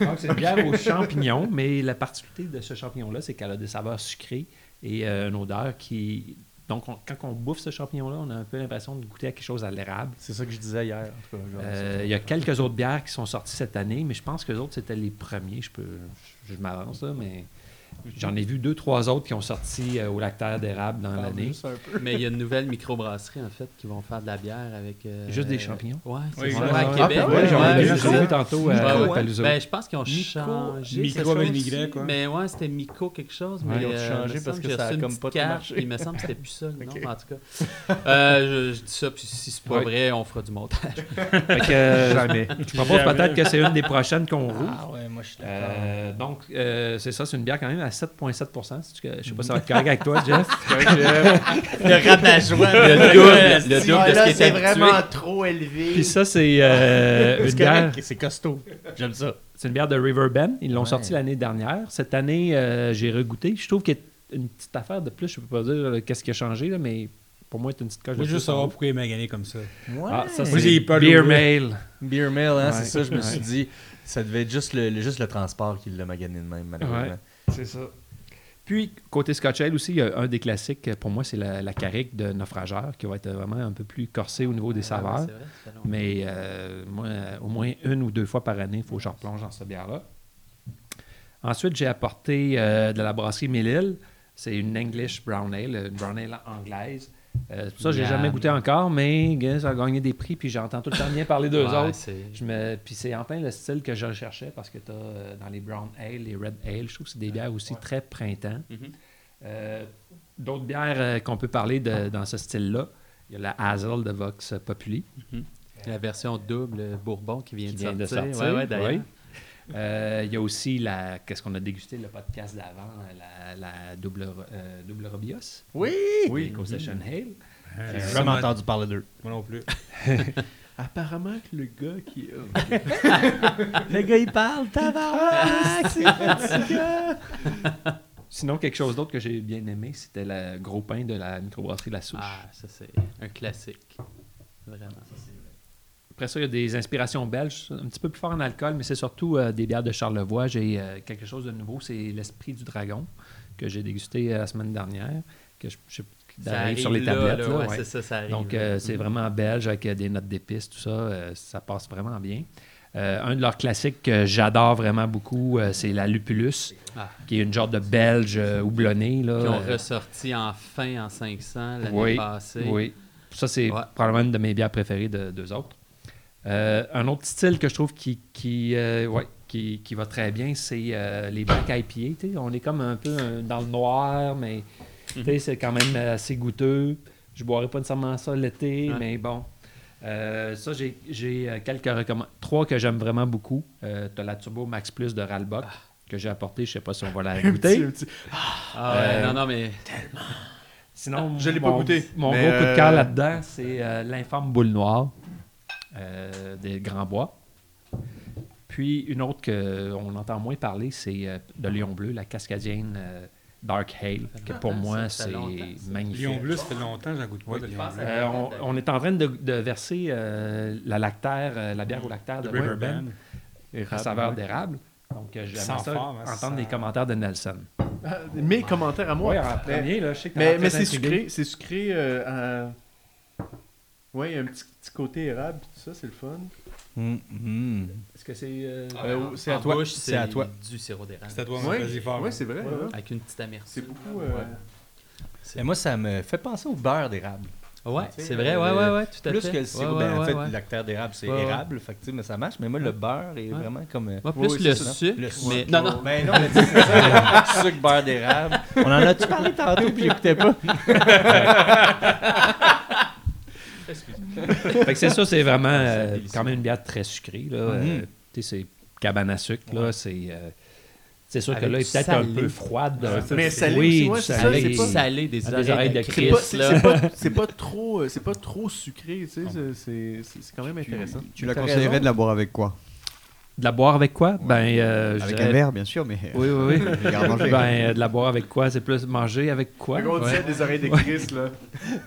Donc, c'est une bière aux champignons, mais la particularité de ce champignon-là, c'est qu'elle a des saveurs sucrées et euh, une odeur qui. Donc, on- quand on bouffe ce champignon-là, on a un peu l'impression de goûter à quelque chose à l'érable.
C'est ça que je disais hier. En tout cas, genre,
Euh, Il y a quelques autres bières qui sont sorties cette année, mais je pense que les autres, c'était les premiers. Je peux, je, je m'avance là, mais j'en ai vu deux, trois autres qui ont sorti euh, au lactaire d'érable dans l'année.
Mais il y a une nouvelle microbrasserie, en fait, qui vont faire de la bière avec. euh,
Juste des champignons?
Ouais, c'est ça.
ouais,
à. Québec.
Ah, ouais,
j'en ai vu, tantôt à
ouais.
Palooza.
Ben, je pense qu'ils ont changé.
Micro avec Y, quoi.
Mais ouais, c'était Mico quelque chose.
Ouais,
mais,
ils ont
euh,
changé
il me
parce
semble
que ça a comme
petite
pas marché.
Il me semble que c'était plus ça. mais en tout cas. Euh, je, dis ça, puis si c'est pas vrai, on fera du montage.
Euh,
Jamais.
je propose peut-être que c'est une des prochaines qu'on rouvre.
Ah ouais, moi je suis d'accord.
Euh, donc, euh, c'est ça, c'est une bière quand même à 7,7 Si tu- Je sais pas si ça va être correct avec toi, Jeff.
le rabat-joie.
Le double, le
Si,
double
ah,
de ce qui est
c'est vraiment trop élevé.
Puis ça, c'est euh, une bière.
c'est costaud. J'aime ça.
C'est une bière de Riverbend. Ils l'ont
Ouais.
sortie l'année dernière. Cette année, euh, j'ai regoûté. Je trouve qu'il y a une petite affaire de plus. Je peux pas dire euh, qu'est-ce qui a changé, là, mais pour moi, c'est une petite coche
Moi, je veux savoir pourquoi il m'a gagné comme ça.
Ah, ça, c'est Beer. Mail.
Beer mail, hein,
Ouais.
c'est ça, je me suis
Ouais.
dit. Ça devait être juste le, le- juste le transport qui l'a magané de même, malheureusement.
Ouais. C'est ça. Puis, côté Scotch Ale aussi, il y a un des classiques, pour moi, c'est la, la Carrick de Naufrageur, qui va être vraiment un peu plus corsé au niveau des
Ah,
saveurs.
c'est vrai.
Mais euh, moi, au moins une ou deux fois par année, il faut que je replonge dans cette bière-là. Ensuite, j'ai apporté euh, de la brasserie Mélile. C'est une English Brown Ale, une Brown Ale anglaise. Euh, ça, j'ai jamais goûté encore, mais gars, ça a gagné des prix, puis j'entends tout le temps bien parler d'eux
Ouais,
autres.
c'est-
Je me... Puis c'est en plein le style que je recherchais parce que tu as dans les Brown Ale, les Red Ale, je trouve que c'est des bières aussi très printemps.
Mhm.
Euh, D'autres bières euh, qu'on peut parler de- dans ce style-là, il y a la Hazel de Vox Populi.
La version double Bourbon qui vient,
qui
de,
vient de
sortir.
sortir.
Ouais,
oui. Euh, il y a aussi la qu'est-ce qu'on a dégusté le podcast d'avant, la, la double, euh, double Robios,
Oui!
oui. Session Ale.
Euh,
J'ai
ça
jamais
m'a-
entendu parler d'eux.
Moi non plus.
Apparemment que le gars qui.
Le gars, il parle, tabarnak, c'est fatigant.
Sinon, quelque chose d'autre que j'ai bien aimé, c'était le gros pain de la microbrasserie La Souche.
Ah, ça, c'est un classique. Vraiment.
Après ça, il y a des inspirations belges, un petit peu plus fort en alcool, mais c'est surtout euh, des bières de Charlevoix. J'ai euh, quelque chose de nouveau, c'est l'Esprit du Dragon, que j'ai dégusté euh, la semaine dernière, que je, sur les
là,
tablettes.
là, ouais,
ouais.
ça, ça arrive.
Donc, euh, c'est vraiment belge avec euh, des notes d'épices, tout ça. euh, ça passe vraiment bien. Un de leurs classiques que j'adore vraiment beaucoup, c'est la Lupulus,
Ah.
qui est une genre de belge houblonnée. Là,
Qui ont ressorti enfin en 500 l'année
Oui,
passée.
Oui. Ça, c'est
Ouais.
probablement une de mes bières préférées de deux autres. Euh, un autre style que je trouve qui, qui, euh, ouais, qui, qui va très bien, c'est euh, les Black IPA. tu sais. On est comme un peu dans le noir, mais sais, c'est quand même assez goûteux. Je boirais pas nécessairement ça l'été,
Ouais.
mais bon. Ça, j'ai- j'ai quelques recommandations. Trois que j'aime vraiment beaucoup. Tu as la Turbo Max Plus de Ralbock que j'ai apporté. Je sais pas si on va la goûter.
Petit-
Ah ouais, non, non, mais
Sinon,
Je l'ai pas goûté,
Mon gros coup de cœur là-dedans, c'est l'infâme boule noire euh, des Grands Bois. Puis une autre qu'on entend moins parler, c'est euh, de Lion Bleu, la cascadienne euh, Dark Hale, que pour
Ah,
moi, c'est magnifique.
Lion bleu, ça fait longtemps que j'en goûte pas de Lion bleu.
Euh, on, on est en train de, de verser euh, la lactaire, euh, la bière au lactaire de
De River
Riverbend,
Bend.
à saveur d'érable. Donc, euh, j'aimerais ça
fort, hein,
entendre les commentaires de Nelson.
Ah, Mes commentaires à moi.
Oui, en premier, là, je sais que
Mais, c'est sucré, c'est sucré euh. Ouais, il y a un petit, petit côté érable, tout ça, c'est le fun.
Hum.
Est-ce que c'est... euh,
Euh,
en-
c'est à toi.
C'est à toi.
du sirop d'érable.
C'est à toi,
Ouais,
vas-y fort.
ouais, c'est vrai.
Ouais,
hein.
Avec une petite amertume.
C'est beaucoup... euh,
Ouais.
Et moi, ça me fait penser au beurre d'érable.
Ouais, c'est vrai, ouais,
euh,
ouais, ouais, tout à
Plus
fait.
que le sirop.
Ouais,
ben, en fait, lactaire d'érable, c'est
Ouais, ouais.
érable. Fait que, mais ça marche. Mais moi, le beurre est
Ouais.
vraiment comme. euh,
Moi,
Oui,
plus
oui,
le sucre,
Le
mais... Non, non,
Ben non, mais c'est ça, le sucre beurre d'érable. On en a-tu parlé tantôt puis j'écoutais pas?
Fait que c'est ça, c'est vraiment euh, quand même une bière très sucrée. Là. Euh,
Mhm.
tu sais, c'est cabane à sucre. Là, c'est, euh, c'est sûr que là,
du
est peut-être un
salé.
peu froide.
Ouais, mais
c'est-
salé
oui,
ouais, c'est
salé.
pas-
salé, des
des
oreilles de Christ,
pas, c'est- pas, pas trop, euh, c'est pas trop sucré, tu sais, c'est- quand même intéressant.
Tu la
T'as
conseillerais
raison.
de la boire avec quoi?
De la boire avec quoi? Ben, euh, je
Avec un verre, bien sûr, mais.
Oui, oui, oui.
Manger.
ben, euh, de la boire avec quoi? C'est plus manger avec quoi?
Fait qu'on
Ouais.
des oreilles de Chris, là.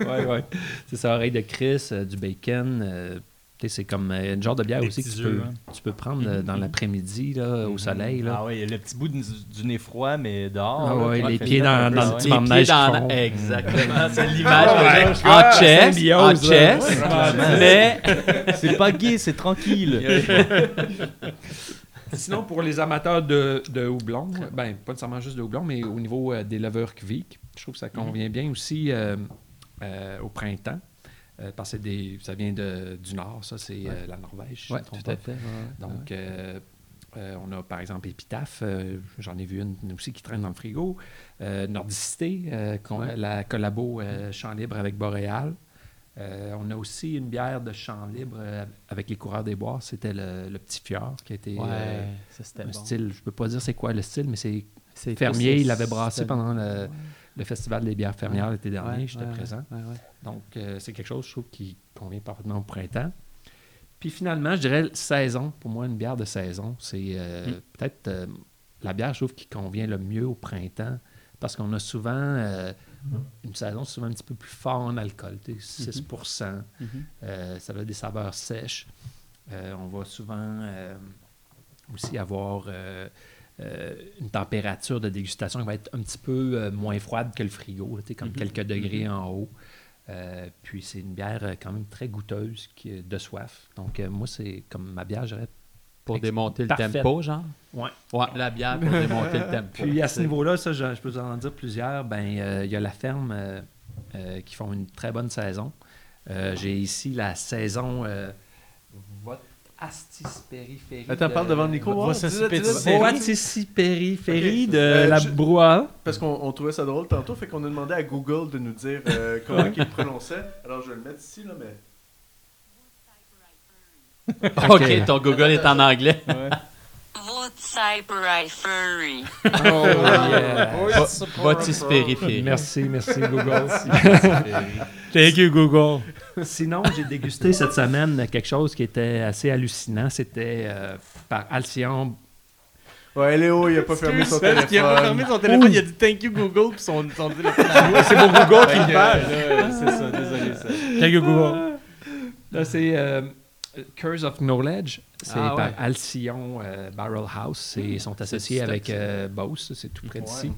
ouais, ouais. C'est ça, oreille de Chris, euh, du bacon. C'est comme euh, une genre de bière aussi que peux,
hein.
tu peux prendre euh, dans l'après-midi là, au soleil. Là.
Ah oui, le petit bout du, du nez froid, mais dehors.
Ah
qui
les pieds dans- le petit banc de neige
dans... Exactement, c'est l'image que j'ai.
Ouais,
En chess, en chess,
Ouais,
mais...
C'est pas gay, c'est tranquille.
Sinon, pour les amateurs de, de houblon, ben, pas nécessairement juste de houblon, mais au niveau euh, des levures Kvik, je trouve que ça convient bien aussi euh, euh, au printemps. Euh, parce que des- ça vient de, du nord, ça, c'est euh, la Norvège.
à fait. ouais.
Donc, euh, euh, on a par exemple Épitaphe, j'en ai vu une aussi qui traîne dans le frigo. Nordicité, la collabo euh, Champ Libre avec Boréal. On a aussi une bière de Champ Libre avec les coureurs des bois, c'était le, le Petit Fjord, qui euh,
ça
un
bon.
style, je peux pas dire c'est quoi le style, mais c'est fermier, il l'avait brassé pendant le. Le festival des bières fermières l'été dernier,
Ouais,
j'étais
ouais,
présent.
ouais.
Donc, euh, c'est quelque chose, je trouve, qui convient parfaitement au printemps. Puis finalement, je dirais saison. Pour moi, une bière de saison, c'est euh,
Mm.
peut-être euh, la bière, je trouve, qui convient le mieux au printemps. Parce qu'on a souvent une saison souvent un petit peu plus fort en alcool, tu sais, 6
Mhm.
euh, ça a des saveurs sèches. On va souvent aussi avoir euh, une température de dégustation qui va être un petit peu euh, moins froide que le frigo, là, comme
Mhm.
quelques degrés en haut. Euh, puis c'est une bière quand même très goûteuse, qui de soif. Donc moi, c'est comme ma bière, je dirais.
Pour démonter le tempo, genre?
Ouais.
Ouais, la bière pour démonter le tempo.
Puis à ce niveau-là, ça, je, je peux vous en dire plusieurs. Ben, euh, il y a la ferme euh, euh, qui font une très bonne saison. J'ai ici la saison euh, votre Astis périphérie.
Attends, parle devant le micro. Ok.
de
Euh,
la brouhaha.
Parce qu'on on trouvait ça drôle tantôt, fait qu'on a demandé à Google de nous dire euh, comment il le prononçait. Alors je vais le mettre ici, là, mais.
Ok, ton Google est en anglais.
Ouais.
Cyperi Furry.
Oh, yeah.
Périphérique?
Merci, merci Google.
Thank you, Google.
Sinon, j'ai dégusté cette semaine quelque chose qui était assez hallucinant. C'était euh, par Alcyon.
Ouais, Léo, il a pas fermé son téléphone.
Il a pas fermé son téléphone, il a dit thank you Google, puis son, son téléphone
C'est pour Google qui le parle.
C'est ça, désolé. Ça.
Thank you, Google.
Là, c'est euh, Curse of Knowledge. C'est
Ah,
par
ouais.
Alcyon euh, Barrel House. C'est- Ils sont associés avec euh, Beauce, c'est tout près d'ici.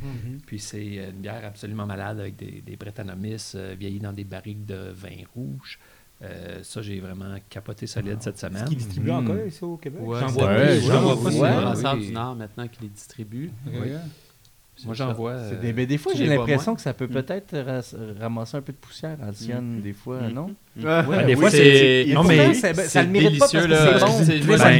Puis c'est euh, une bière absolument malade avec des, des Brettanomyces euh, vieillis dans des barriques de vin rouge. Euh, ça, j'ai vraiment capoté solide cette semaine.
Qui distribue encore ici au Québec?
Ouais,
J'en vois
Ouais,
plus,
j'en vois pas.
C'est
Ouais, oui.
du Nord maintenant qui les distribue.
Oui.
Moi, j'en vois. euh,
des, mais des fois, j'ai l'impression que ça peut peut-être ras- ramasser un peu de poussière, Alcyon, des fois,
Mm.
non?
Ouais,
Ouais, des
oui,
fois, c'est. Non, mais.
ben, ça le mérite pas parce que c'est bon.
Ça
le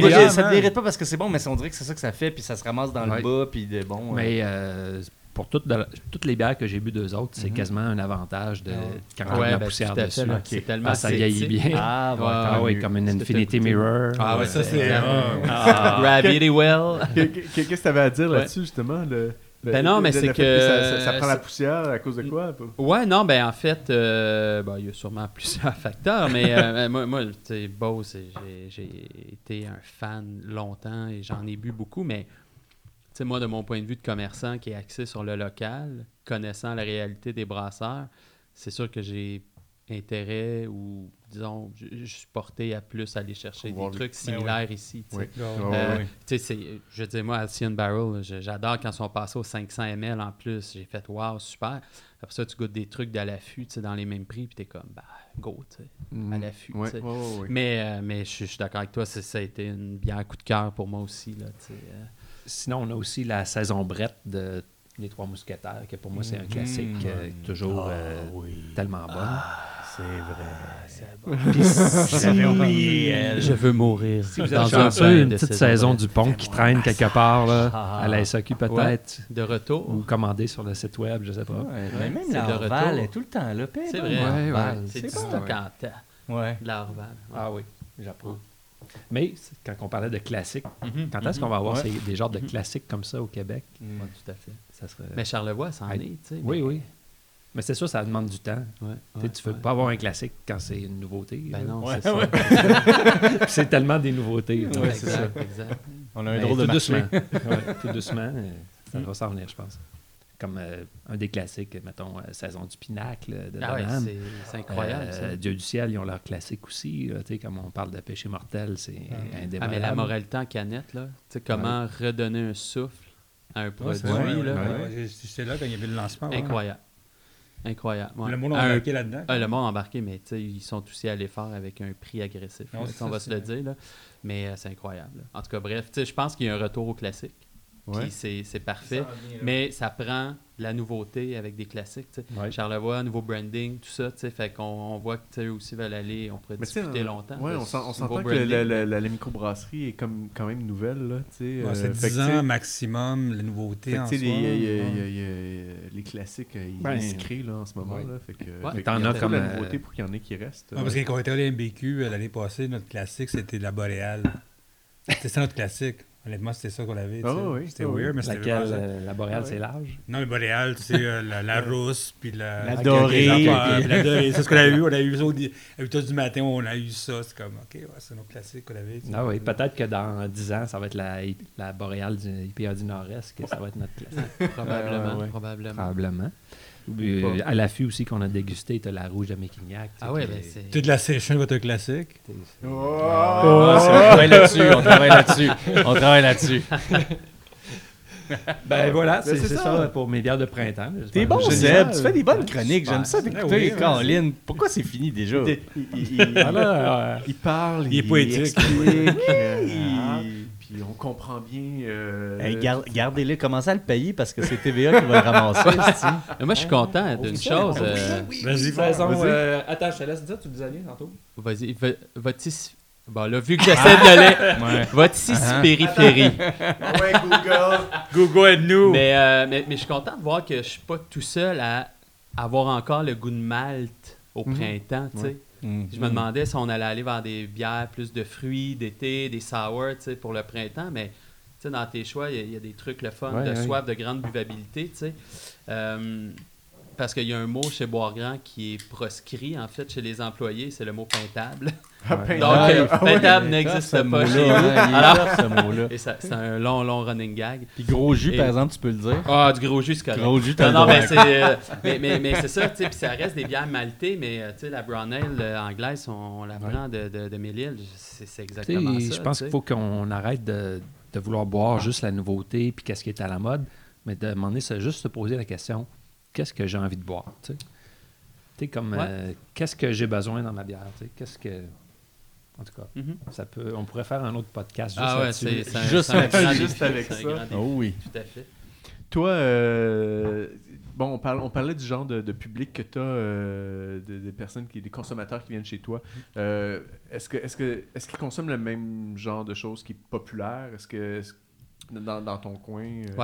mérite-
hein.
pas parce que c'est bon, mais on dirait que c'est ça que ça fait, puis ça se ramasse dans le bas, puis de bon.
Mais euh, pour toutes, toutes les bières que j'ai bu d'eux autres, c'est
Mhm.
quasiment un avantage de quand on a la
ben,
poussière dessus.
là. C'est tellement
Ah, ça vieillit bien.
Ah,
Ouais,
Ah oui, comme une Infinity? Mirror.
Ah ouais,
ça, c'est.
Ah.
ah.
Gravity Well.
Qu'est- Qu'est-ce que tu avais à dire
Ouais.
là-dessus, justement? Le-
Ben non, mais c'est que-
ça, ça- ça prend la poussière à cause de quoi?
Ouais, non, ben en fait, euh, ben, il y a sûrement plusieurs facteurs, mais euh, moi, moi tu sais, Bose, j'ai- j'ai été un fan longtemps et j'en ai bu beaucoup, mais tu sais, moi, de mon point de vue de commerçant qui est axé sur le local, connaissant la réalité des brasseurs, c'est sûr que j'ai intérêt ou, disons, je, je suis porté à plus aller chercher des
le-
trucs similaires ici. tu sais.
Oui.
Euh, sais, c'est- je dire, moi, Alcyon Barrel, là, je- j'adore quand ils sont passés aux 500 ml en plus. J'ai fait, wow, super. Après ça, tu goûtes des trucs de l'affût, tu sais, dans les mêmes prix, puis t'es comme, bah, go, tu sais, à l'affût. Mais, euh, mais je suis- d'accord avec toi, ça a été une bière coup de cœur pour moi aussi. Là, euh.
Sinon, on a aussi la saison brette de Les Trois Mousquetaires, que pour moi, c'est un classique euh, toujours euh, tellement bon.
C'est vrai.
Oublié.
Je veux mourir.
Si vous
dans un
une petite
saison
du pont qui traîne quelque part là,
Ah.
à la SAQ peut-être,
De retour.
ou commandé sur le site web, je sais pas.
Ouais, mais même
c'est
la
de
Orval
retour.
est tout le temps là.
C'est vrai.
Ouais, ouais.
C'est du stock en temps.
Ouais.
De la Orval. Ouais.
Ah oui, j'approuve. Mais quand on parlait de classiques,
Mhm,
quand est-ce
mhm.
qu'on va avoir
Ouais.
ces- des genres de
Mhm.
classiques comme ça au Québec?
Ouais, tout à fait.
ça serait...
Mais Charlevoix, ça en
Ouais.
est, tu sais.
Oui,
mais-
oui. Mais c'est sûr, ça demande du temps.
Ouais,
Tu sais,
ouais,
tu peux
ouais.
pas avoir un classique quand c'est une nouveauté.
Ben
là.
non,
Ouais,
c'est ça.
tellement des nouveautés. là.
Ouais, c'est ça.
exact, exact.
On a un
Mais
drôle de
tout doucement. Ouais, tout doucement, euh, ça va s'en venir, je pense. Comme euh, un des classiques, mettons, euh, Saison du Pinacle de
Ah c'est c'est incroyable,
Euh,
ça.
Dieu du ciel, ils ont leur classique aussi. là, tu sais, comme on parle de péché mortel, c'est
Ah,
indémodable.
mais la moralité en canette, là, tu sais, comment redonner un souffle à un
Ouais,
produit,
c'est
là,
ouais,
là.
ouais, ouais, J'étais là quand il y avait le lancement. ouais.
incroyable. Incroyable. ouais.
Le monde embarqué là-dedans.
ah, le monde embarqué, mais ils sont aussi allés faire avec un prix agressif.
Non,
là, on va se le dire, là. Mais euh, c'est incroyable. là. En tout cas, bref, je pense qu'il y a un retour au classique.
Ouais.
Puis c'est c'est parfait. Mais ça prend de la nouveauté avec des classiques.
Ouais.
Charlevoix, nouveau branding, tout ça. Fait qu'on on voit que tu sais, eux aussi veulent aller. On pourrait
Mais
discuter
euh,
longtemps.
Ouais, on, s'entend que la, la- la- la microbrasserie est comme, quand même nouvelle. Là,
Ouais,
euh,
c'est
fait
10
que, tu sais,
ans maximum, la nouveauté en soi.
les, y a- y a- classiques, euh, ils
Ben,
se créent là, en ce moment.
ouais.
Là, fait que,
Mais t'en as comme, euh,
nouveautés pour qu'il y en ait qui restent.
Parce que quand on était à MBQ euh, l'année passée, notre classique, c'était la boréale. C'était ça notre classique. Honnêtement, c'était ça qu'on avait. sais.
oui,
c'était
ah oui.
weird, mais c'était
euh, la boréale,
Ah
c'est large?
Non, mais boréale, tu sais, euh, la, la rousse, puis la...
La dorée,
la. C'est ce qu'on a eu. On a eu ça au di- à 8 heures du matin, on a eu ça. C'est comme, OK, ouais, c'est notre classique qu'on avait.
Ah oui, peut-être que dans 10 ans, ça va être la, la boréale du IPA du Nord-Est, que ça va être notre classique.
Probablement.
Ouais, ouais.
probablement.
Probablement. Euh, à l'affût aussi qu'on a dégusté, tu as la rouge de Méquignac.
Ah ouais, ben
est-
c'est.
Toute la session va être un classique.
Oh!
on travaille là-dessus, on travaille là-dessus. On travaille là-dessus.
Ben voilà, c'est
c'est ça.
ça. pour mes bières de printemps.
T'es bon. Seb. Tu fais des bonnes chroniques. J'aime ça
Ah
d'écouter.
oui,
Caroline, pourquoi c'est fini déjà?
Il, il- il- il-
Voilà, euh,
il parle,
Il est poétique.
explique, euh, puis on comprend bien. euh,
Hey, gar- Gardez-le, commencez à le payer parce que c'est TVA qui va le ramasser.
moi, je suis content d'une chose. euh,
Vas-y,
Vas-y.
attends, je te laisse dire, tu disais bien tantôt?
Vas-y, va- va-tu. Bon, là, vu que j'essaie de le.
Ouais.
Va-tu
Uh-huh.
périphérie?
Ouais, Google.
Google, aide-nous.
Mais, euh, mais, mais je suis content de voir que je suis pas tout seul à avoir encore le goût de malt au
Mhm.
printemps, tu sais.
Ouais.
Je me demandais si on allait aller vers des bières plus de fruits d'été, des sour, tu sais, pour le printemps, mais sais, dans tes choix, il y a- il y, a des trucs le fun,
Ouais,
de
ouais.
soif, de grande buvabilité, tu sais. Euh, parce qu'il y a un mot chez Bois-Grand qui est proscrit, en fait, chez les employés, c'est le mot peintable.
Ah,
Ouais.
Donc,
ah,
euh,
ah ouais.
peintable
Ce
n'existe pas
mot-là,
chez nous. Alors-
là, ce mot-là.
Et ça- c'est un long, long running gag.
Puis gros jus,
Et-
par exemple, tu peux le dire.
Ah, du gros jus, c'est correct.
Gros jus, t'as
Non,
le
non,
droit.
mais c'est, euh, mais, mais, mais c'est ça, tu sais, puis ça reste des bières maltées, mais euh, tu sais, la brown ale euh, anglaise, on, on la prend de, de, de Mille-Îles, c'est, exactement ça.
je pense qu'il faut qu'on arrête de, de vouloir boire juste la nouveauté puis qu'est-ce qui est à la mode, mais de demander, c'est juste se poser la question qu'est-ce que j'ai envie de boire tu sais? Tu sais, comme
Ouais.
euh, qu'est-ce que j'ai besoin dans ma bière tu sais? Qu'est-ce que. En tout cas,
Mhm.
ça peut, on pourrait faire un autre podcast juste
Ah ouais, un,
Juste
c'est un
avec-
grand
juste
défi,
avec
c'est un
ça.
grand défi,
Oh oui.
Tout à fait.
Toi, euh, bon, on, parle, on parlait du genre de, de public que tu as, des personnes, qui, des consommateurs qui viennent chez toi. Euh, est-ce que, est-ce que, est-ce qu'ils consomment le même genre de choses qui est populaire? Est-ce que est-ce que dans, ton coin euh,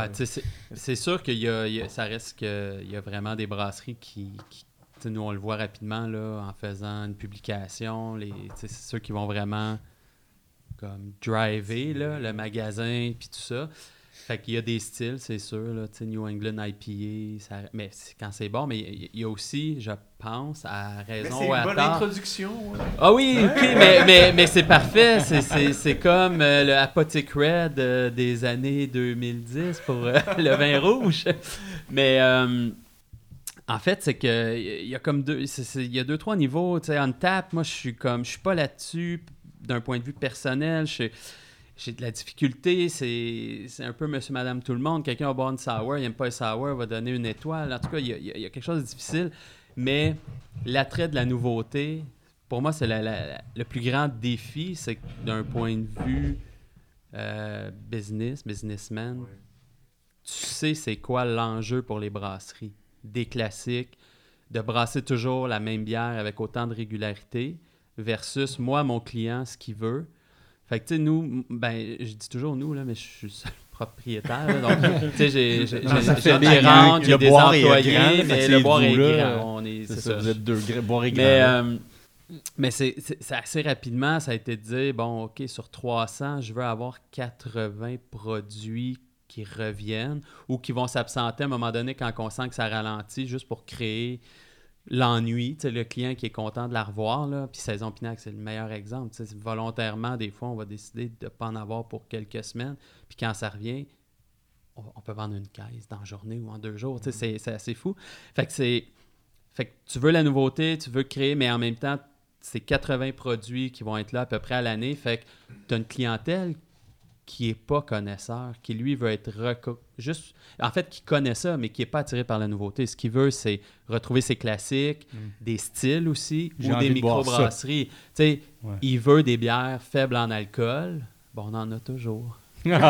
c'est, sûr qu'il y a, il y a- ça reste qu'il y a vraiment des brasseries qui, qui- nous on le voit rapidement là, en faisant une publication, c'est ceux qui vont vraiment comme driver le magasin puis tout ça. Fait qu'il y a des styles, c'est sûr, là, New England IPA, ça- mais c'est- quand c'est bon, mais il y- a aussi, je pense, à raison
c'est
ou
une
à
bonne
tort,
introduction. ouais.
ah oui, ok, mais, mais, mais c'est parfait. C'est- C'est c'est comme euh, le Apothic Red euh, des années 2010 pour euh, le vin rouge. Mais en fait, c'est que il y a comme deux, il y a deux trois niveaux. Tu sais, on tap, moi, je suis comme, je suis pas là-dessus d'un point de vue personnel. Je suis- j'ai de la difficulté, c'est un peu monsieur, madame, tout le monde. Quelqu'un va boire une sour, il n'aime pas une sour, va donner une étoile. En tout cas, il y a, il y a- quelque chose de difficile. Mais l'attrait de la nouveauté, pour moi, c'est le plus grand défi, c'est d'un point de vue euh, business, businessman, tu sais c'est quoi l'enjeu pour les brasseries. Des classiques, de brasser toujours la même bière avec autant de régularité, versus moi, mon client, ce qu'il veut. Fait que, tu sais, nous, ben, je dis toujours nous, là, mais je suis seul propriétaire. là, donc, tu sais, j'ai des rentes, j'ai
Le
des
est
employés,
grand,
mais le boire est grand. On est,
C'est ça, vous êtes deux boire grand.
Mais, euh, mais c'est assez rapidement, ça a été de dire, bon, OK, sur 300, je veux avoir 80 produits qui reviennent ou qui vont s'absenter à un moment donné quand on sent que ça ralentit, juste pour créer l'ennui. Le client qui est content de la revoir, là, puis Saison Pinac, c'est le meilleur exemple. Volontairement, des fois, on va décider de ne pas en avoir pour quelques semaines, puis quand ça revient, on, peut vendre une caisse dans la journée ou en deux jours. C'est assez fou. Fait que c'est... Fait que tu veux la nouveauté, tu veux créer, mais en même temps, c'est 80 produits qui vont être là à peu près à l'année. Fait que tu as une clientèle qui est pas connaisseur, qui lui veut être juste en fait qui connaît ça mais qui est pas attiré par la nouveauté. Ce qu'il veut c'est retrouver ses classiques, des styles aussi ou des
de
microbrasseries. Tu sais,
Ouais.
il veut des bières faibles en alcool. Bon, on en a toujours. Grâce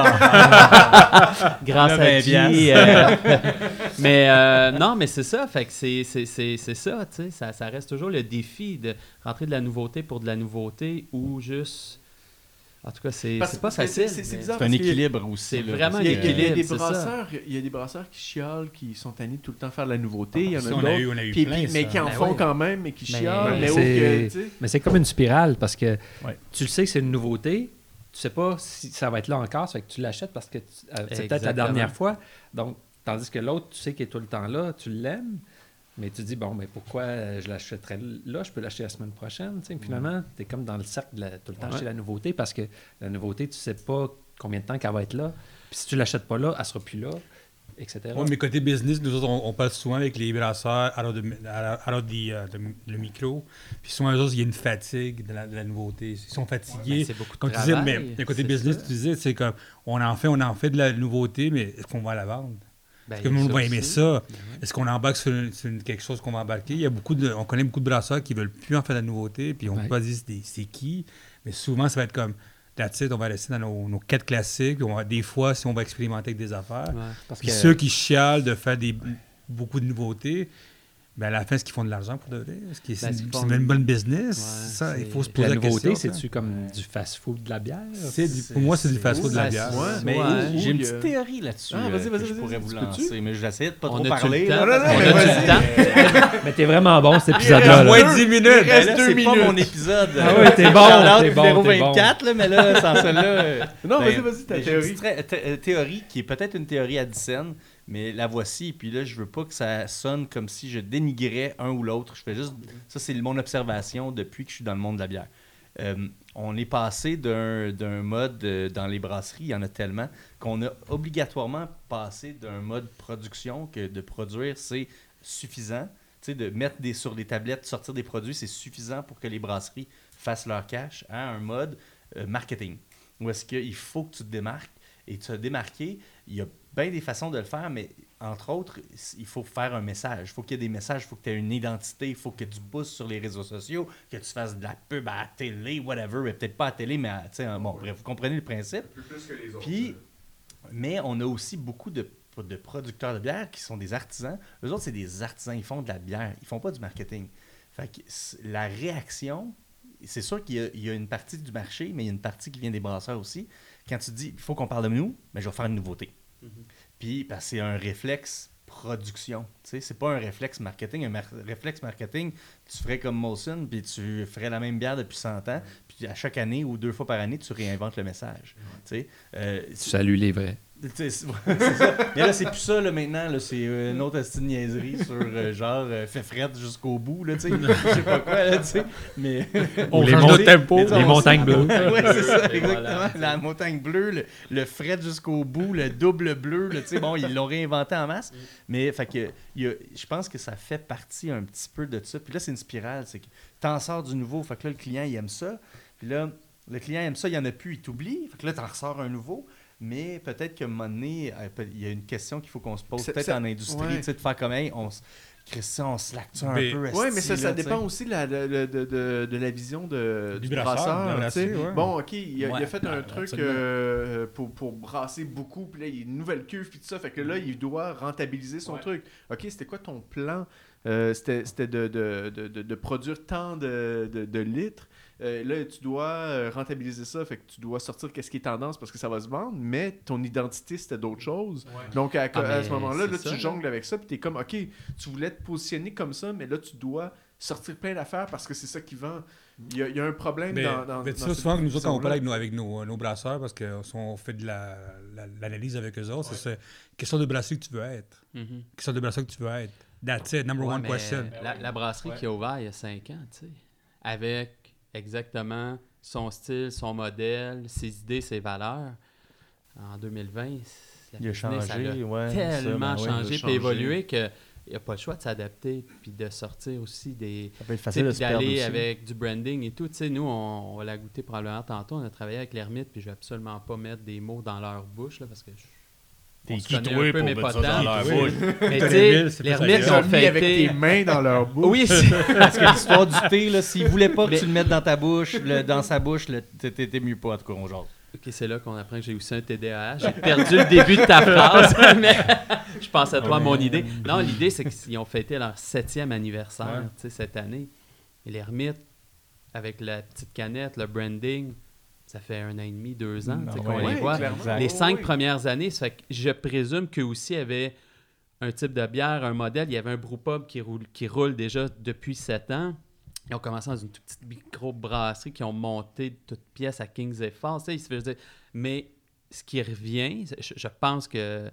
à
20
qui euh, Mais euh, non, mais c'est ça. Fait que c'est, c'est, c'est, c'est ça, tu sais. Ça, ça reste toujours le défi de rentrer de la nouveauté pour de la nouveauté ou juste. En tout cas, c'est,
Parce-
c'est pas
parce que
facile.
c'est- c'est
mais-
bizarre.
C'est un équilibre aussi.
c'est vraiment
Il y, a,
que-
il y a des brasseurs, il y a des brasseurs qui chialent, qui sont tannés de tout le temps faire de la nouveauté. Il y en a
Ça, on a
d'autres.
eu- on a eu
puis-
plein,
puis- mais qui en
Ben
font quand même, mais qui.
Ben,
mais
c'est-
que, tu sais,
Mais c'est comme une spirale parce que tu le sais que c'est une nouveauté. Tu sais pas si ça va être là encore, ça fait que tu l'achètes parce que tu- euh, c'est peut-être la dernière fois. Donc, tandis que l'autre, tu sais qu'il est tout le temps là, tu l'aimes, mais tu dis, bon, mais pourquoi euh, je l'achèterais là, je peux l'acheter la semaine prochaine. Finalement, tu es comme dans le cercle de la- tout le temps
Ouais.
la nouveauté parce que la nouveauté, tu sais pas combien de temps qu'elle va être là. Puis si tu l'achètes pas là, elle sera plus là, etc.
Oui, mais côté business, nous autres, on, on parle souvent avec les brasseurs à l'heure de, euh, de- le micro. Puis souvent, eux autres, il y a une fatigue de la, de la nouveauté. Ils sont
Ben,
fatigués.
c'est beaucoup de
Comme tu disais,
travail,
mais le côté business,
ça.
tu disais, c'est comme, on en fait, on en fait de la nouveauté, mais est-ce qu'on va la vendre?
Ben,
Est-ce que le monde va aimer ça?
Ben.
Est-ce qu'on embarque sur, sur quelque chose qu'on va embarquer? Il y a beaucoup de, on connaît beaucoup de brasseurs qui veulent plus en faire de la nouveauté, puis on ne peut pas dire c'est- qui, mais souvent, ça va être comme, that's it, on va rester dans nos, nos quatre classiques, on va, des fois, si on va expérimenter avec des affaires.
Ouais.
parce
Puis
que
ceux qui chialent de faire des, beaucoup de nouveautés, Ben, à la fin, est-ce qu'ils font de l'argent pour de vrai? Est-ce que c'est
Ben,
une,
c'est
c'est
pas-
une bonne business?
Ouais,
ça, il faut se poser
la
la,
nouveauté,
question. ça.
c'est-tu comme du fast-food de la bière?
C'est du- pour moi, c'est du fast-food de la bière.
Ouais.
Mais
Ouais.
j'ai une
a-
petite théorie là-dessus
Ah,
euh,
vas-y, vas-y,
je pourrais vous lancer, mais j'essayais de pas
On
trop parler.
le temps?
là,
Non, non, non,
que-
mais
On a-tu le temps?
Mais t'es vraiment bon, cet épisode-là. là.
Moins 10 minutes!
Il
Ben
reste
là,
deux
c'est pas
minutes.
mon épisode.
Ah ouais, t'es bon, t'es bon,
numéro
t'es bon.
24, là, mais là, sans celle-là... euh,
Non,
ben,
vas-y, vas-y, ta théorie.
théorie qui est peut-être une théorie à dixaine, mais la voici. Puis là, je veux pas que ça sonne comme si je dénigrais un ou l'autre. Je fais juste. Ça, c'est mon observation depuis que je suis dans le monde de la bière. Euh, on est passé d'un mode euh, dans les brasseries, il y en a tellement, qu'on a obligatoirement passé d'un mode production que de produire, c'est suffisant. Tu sais, de mettre des, sur des tablettes, sortir des produits, c'est suffisant pour que les brasseries fassent leur cash à un mode euh, marketing. Où est-ce qu'il faut que tu te démarques? Et te démarquer, il y a bien des façons de le faire, mais entre autres, il faut faire un message. Il faut qu'il y ait des messages, il faut que tu aies une identité, il faut que tu pousses sur les réseaux sociaux, que tu fasses de la pub à la télé, whatever, mais peut-être pas à la télé, mais à, sais, bon, bref, vous comprenez le principe. Puis, mais on a aussi beaucoup de, de producteurs de bière qui sont des artisans. Eux autres, c'est des artisans, ils font de la bière, ils font pas du marketing. Fait que la réaction, c'est sûr qu'il y a- il y, a une partie du marché, mais il y a une partie qui vient des brasseurs aussi. Quand tu dis, il faut qu'on parle de nous, mais je vais faire une nouveauté. Puis, parce que c'est un réflexe production. Tu c'est pas un réflexe marketing. Un mar- réflexe marketing, tu ferais comme Molson, puis tu ferais la même bière depuis 100 ans, puis à chaque année ou deux fois par année, tu réinventes le message. Tu euh,
Salut les vrais.
c'est ça. Mais là, c'est plus ça, là, maintenant. Là, c'est euh, une autre astuce de niaiserie sur euh, genre euh, fait frette jusqu'au bout, là, tu sais. Je sais pas quoi, là, tu sais. Mais.
On
les
change de tempo.
les
on-
montagnes bleues.
ouais, c'est ça, exactement.
voilà.
La montagne bleue, le, le fret jusqu'au bout, le double bleu, là, tu sais. Bon, ils l'ont réinventé en masse. Mais, fait que, il y a- je pense que ça fait partie un petit peu de ça. Puis là, c'est une spirale. C'est que t'en sors du nouveau. Fait que là, le client, il aime ça. Puis là, le client aime ça, il y en a plus, il t'oublie. Fait que là, t'en ressors un nouveau. Mais peut-être qu'à un moment donné, euh, il y a une question qu'il faut qu'on se pose,
C'est-
peut-être
c'est-
en industrie,
ouais.
tu sais, de faire comme, hey, on s- Christian, on slack-tu un
Mais-
peu?
Ouais, mais ça, ça dépend aussi de la, de, de- de- de- de la vision de,
Du
du,
brasseur,
brasseur.
de la
tu sais.
brasserie, ouais.
Bon, ok, il a, il a
Ouais,
fait un
ouais,
truc euh, pour, pour brasser beaucoup, puis là, il y a une nouvelle cuve, puis tout ça. Fait que là, il doit rentabiliser son
Ouais.
truc. Ok, c'était quoi ton plan? Euh, C'était c'était de, de, de, de- de produire tant de, de, de litres. Euh, là, tu dois euh, rentabiliser ça, fait que tu dois sortir qu'est-ce qui est tendance parce que ça va se vendre, mais ton identité, c'était d'autres choses. Donc, à,
Ah,
à ce moment-là, là, tu jongles avec ça, puis t'es comme, OK, tu voulais te positionner comme ça, mais là, tu dois sortir plein d'affaires parce que c'est ça qui vend. Il y a, il y a un problème
Mais,
dans, dans,
mais
dans
ça, souvent, que nous autres, quand on parle avec nos, avec nos, nos brasseurs, parce qu'on fait de la- la- l'analyse avec eux autres, c'est ça. Quelle sorte de brasserie que tu veux être?
Mhm.
Quelle sorte de brasserie que tu veux être? That's it, number
Ouais,
one question.
La, la brasserie qui a ouvert il y a 5 ans, tu sais, avec exactement son style, son modèle, ses idées, ses valeurs, en 2020, la
Il a
business, elle
changé, ouais.
tellement
ça, ben il a
changé
changé.
évolué qu'il n'y a pas le choix de s'adapter puis de sortir aussi des.
Ça
d'aller avec du branding et tout. Tu sais, nous, on, on l'a goûté probablement tantôt. On a travaillé avec l'ermite, puis je vais absolument pas mettre des mots dans leur bouche, là, parce que je.
T'es qui, toi, pour mettre ça dans leur bouche?
Mais tu
Tonneville,
sais,
c'est plus
l'ermite,
facile.
ils ont
Mis avec
fêté.
tes mains dans leur bouche.
Oui,
Parce que l'histoire du thé, là, s'il voulait pas que tu le mettes dans ta bouche, dans sa bouche, t'étais mieux pas, en tout cas, on jase.
Ok, c'est là qu'on apprend que j'ai aussi un TDAH. J'ai perdu le début de ta phrase, mais je pense à toi,
Ouais.
mon idée. Non, l'idée, c'est qu'ils ont fêté leur septième anniversaire
Ouais.
tu sais, cette année. Et l'ermite, avec la petite canette, le branding, ça fait un an et demi, deux ans qu'on
ouais,
les voit.
clairement.
Les cinq premières années, ça fait que je présume qu'eux aussi avaient un type de bière, un modèle. Il y avait un brewpub qui roule, qui roule déjà depuis sept ans. Ils ont commencé dans une toute petite micro-brasserie qui ont monté de toutes pièces à Kings et Falls. Mais ce qui revient, je, je pense que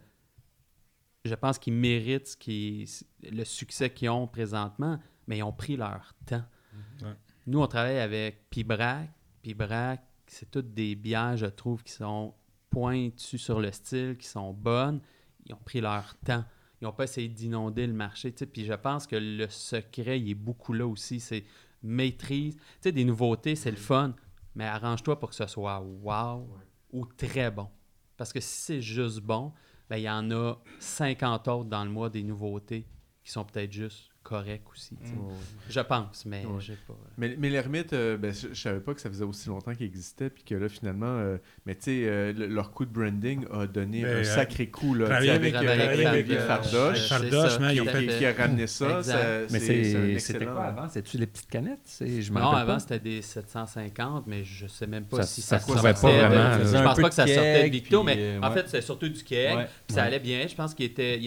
je pense qu'ils méritent ce qui, le succès qu'ils ont présentement, mais ils ont pris leur temps.
Ouais.
Nous, on travaille avec Pibrac. Pibrac, c'est toutes des bières, je trouve, qui sont pointues sur le style, qui sont bonnes. Ils ont pris leur temps. Ils n'ont pas essayé d'inonder le marché. Puis je pense que le secret, il est beaucoup là aussi. C'est maîtrise. Tu sais, des nouveautés, c'est le fun, mais arrange-toi pour que ce soit wow ou très bon. Parce que si c'est juste bon, ben, il y en a 50 autres dans le mois des nouveautés qui sont peut-être juste corrects aussi. Je pense, mais
Ouais.
j'ai pas.
Mais, mais l'ermite, euh, ben, je, je savais pas que ça faisait aussi longtemps qu'il existait, puis que là, finalement, euh, mais tu sais, euh, le- leur coup de branding a donné un
euh,
sacré coup, là, avec,
avec,
euh,
euh, euh,
Fardoche,
c'est
Fardoche, man, fait-
qui,
fait.
qui a ramené ça. Ça-
Mais
c'est-
c'est-
c'est
c'était quoi avant? C'était-tu les petites canettes? C'est- Je m'en
Non, avant
pas.
c'était des 750, mais je sais même pas
Ça-
si
ça
ça, sortait.
pas vraiment.
Je pense pas que ça sortait de Victo, mais
euh,
en fait, c'était surtout du keg. Ça allait bien. Je pense qu'il était,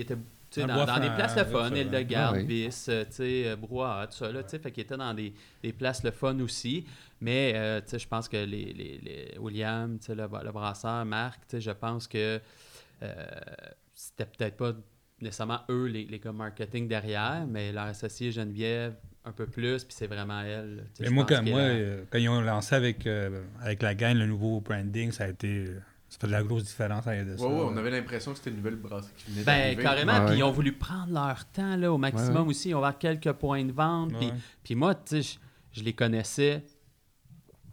dans, des places le fun, île de garde,
Ah oui.
bis, tu sais, brouhaha, tout ça, là, tu sais, fait qu'il était dans des, des places le fun aussi. Mais, euh, tu sais, je pense que les, les, les William, tu sais, le, le brasseur, Marc, tu sais, je pense que euh, c'était peut-être pas nécessairement eux les, les gars marketing derrière, mais leur associé Geneviève un peu plus, puis c'est vraiment elle.
Mais moi, quand, moi
a-
euh, quand ils ont lancé avec, euh, avec la gang le nouveau branding, ça a été. Ça fait de la grosse différence à de ça.
Ouais, ouais, on avait l'impression que c'était une nouvelle brasserie qui venait
Ben, carrément.
Ouais,
Puis
ouais.
ils ont voulu prendre leur temps là, au maximum
Ouais, ouais.
aussi. Ils ont ouvert quelques points de vente. Puis,
Ouais.
puis moi, tu sais, je, je les connaissais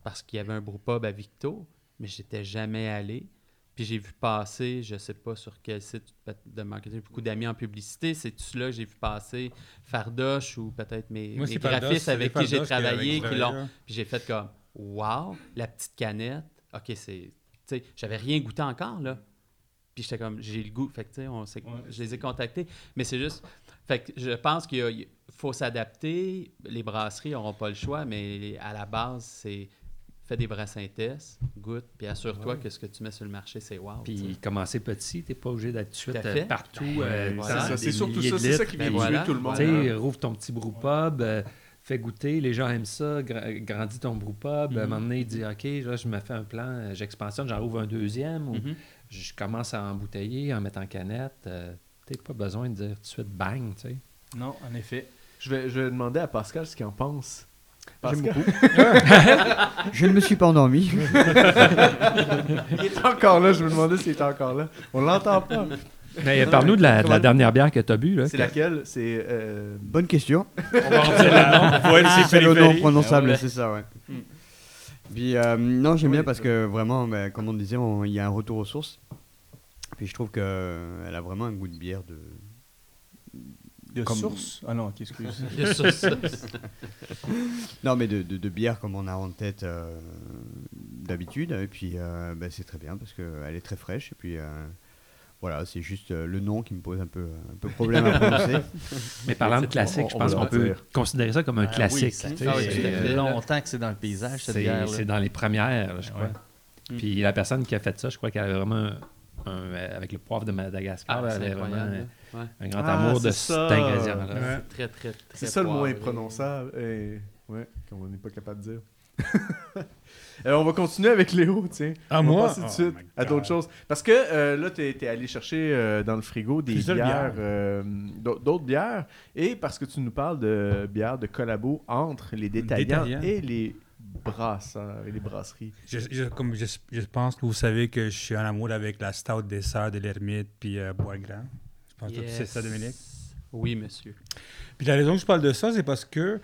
parce qu'il y avait un brewpub à Victo, mais j'étais jamais allé. Puis j'ai vu passer, je sais pas sur quel site de marketing, beaucoup d'amis en publicité. C'est-tu là que j'ai vu passer Fardoche ou peut-être mes,
Moi,
mes
c'est Fardoche,
graphistes
c'est
avec qui j'ai travaillé,
qui
l'ont. Puis j'ai fait comme, wow, la petite canette. OK, c'est. Tu sais, j'avais rien goûté encore, là. Puis j'étais comme, j'ai le goût. Fait que, tu sais, on s'est- je les ai contactés. Mais c'est juste. Fait que je pense qu'il y a- il faut s'adapter. Les brasseries n'auront pas le choix, mais à la base, c'est. Fais des vrais synthèses, goûte, puis assure-toi que ce que tu mets sur le marché, c'est wow.
Puis commencer petit, t'es pas obligé d'être tout de suite euh, partout.
Ben,
euh,
voilà.
C'est surtout
milliers
ça, c'est ça qui
Ben
vient
voilà.
tuer tout le monde.
Tu sais,
hein.
rouvre ton petit brewpub, euh, fais goûter, les gens aiment ça, gra- grandis ton brewpub. À un
Mhm.
moment donné, dis OK, là, je me fais un plan, j'expansionne, j'en rouvre un deuxième, ou
Mhm.
je commence à embouteiller, en mettre en canette. euh, T'as pas besoin de dire tout de suite bang, tu sais.
Non, en effet.
Je vais, je vais demander à Pascal ce qu'il en pense. Pascal,
Je ne me suis pas endormi.
il est encore là, je me demandais s'il était encore là. On l'entend pas.
Mais parle-nous de la, de la
Comment-
dernière bière que tu as bu. Là,
C'est
que-
laquelle? C'est. euh,
Bonne question.
On va voir ses
C'est le nom prononçable,
Ah ouais.
c'est ça, ouais.
Mm.
Puis, euh, non, j'aime
Oui,
bien parce
ça.
que vraiment, bah, comme on disait, il y a un retour aux sources. Puis je trouve qu'elle a vraiment un goût de bière de.
De
Comme-
source? Ah non,
ça, ça.
Non, mais de, de, de bière comme on a en tête euh, d'habitude. Et puis, euh, bah, c'est très bien parce qu'elle est très fraîche. Et puis, euh, voilà, c'est juste euh, le nom qui me pose un peu, un peu problème à prononcer.
Mais parlant de classique, je pense qu'on peut considérer ça comme un
Ah
classique.
ça fait
Ah
c'est,
fait.
euh,
longtemps que c'est dans le paysage, cette
c'est
bière.
c'est dans les premières, je crois.
Ouais.
Puis la personne qui a fait ça, je crois qu'elle avait vraiment, un- un- avec le poivre de Madagascar,
Ah,
elle
c'est
avait vraiment
incroyable.
un,
là. Ouais.
un grand
Ah,
amour de
c'est
cet
ça.
ingrédient-là.
Ouais.
Très, très, très
C'est ça le mot imprononçable. Et... Ouais, qu'on n'est pas capable de dire. Euh, on va continuer avec Léo, tiens.
Ah,
on va
moi?
passer tout de
Oh
suite à d'autres choses. Parce que euh, là, tu es, allé chercher euh, dans le frigo des
Plusieurs
bières,
bières.
euh, d'au- d'autres bières. Et parce que tu nous parles de bières de collabo entre les détaillants
Détaillants.
et les brasseurs et les brasseries.
Je, je- comme je, je pense que vous savez que je suis en amour avec la stout dessert de l'ermite puis euh, Bois Grand. Je pense que tu sais ça. Dominique?
Oui, monsieur.
Puis la raison que je parle de ça, c'est parce que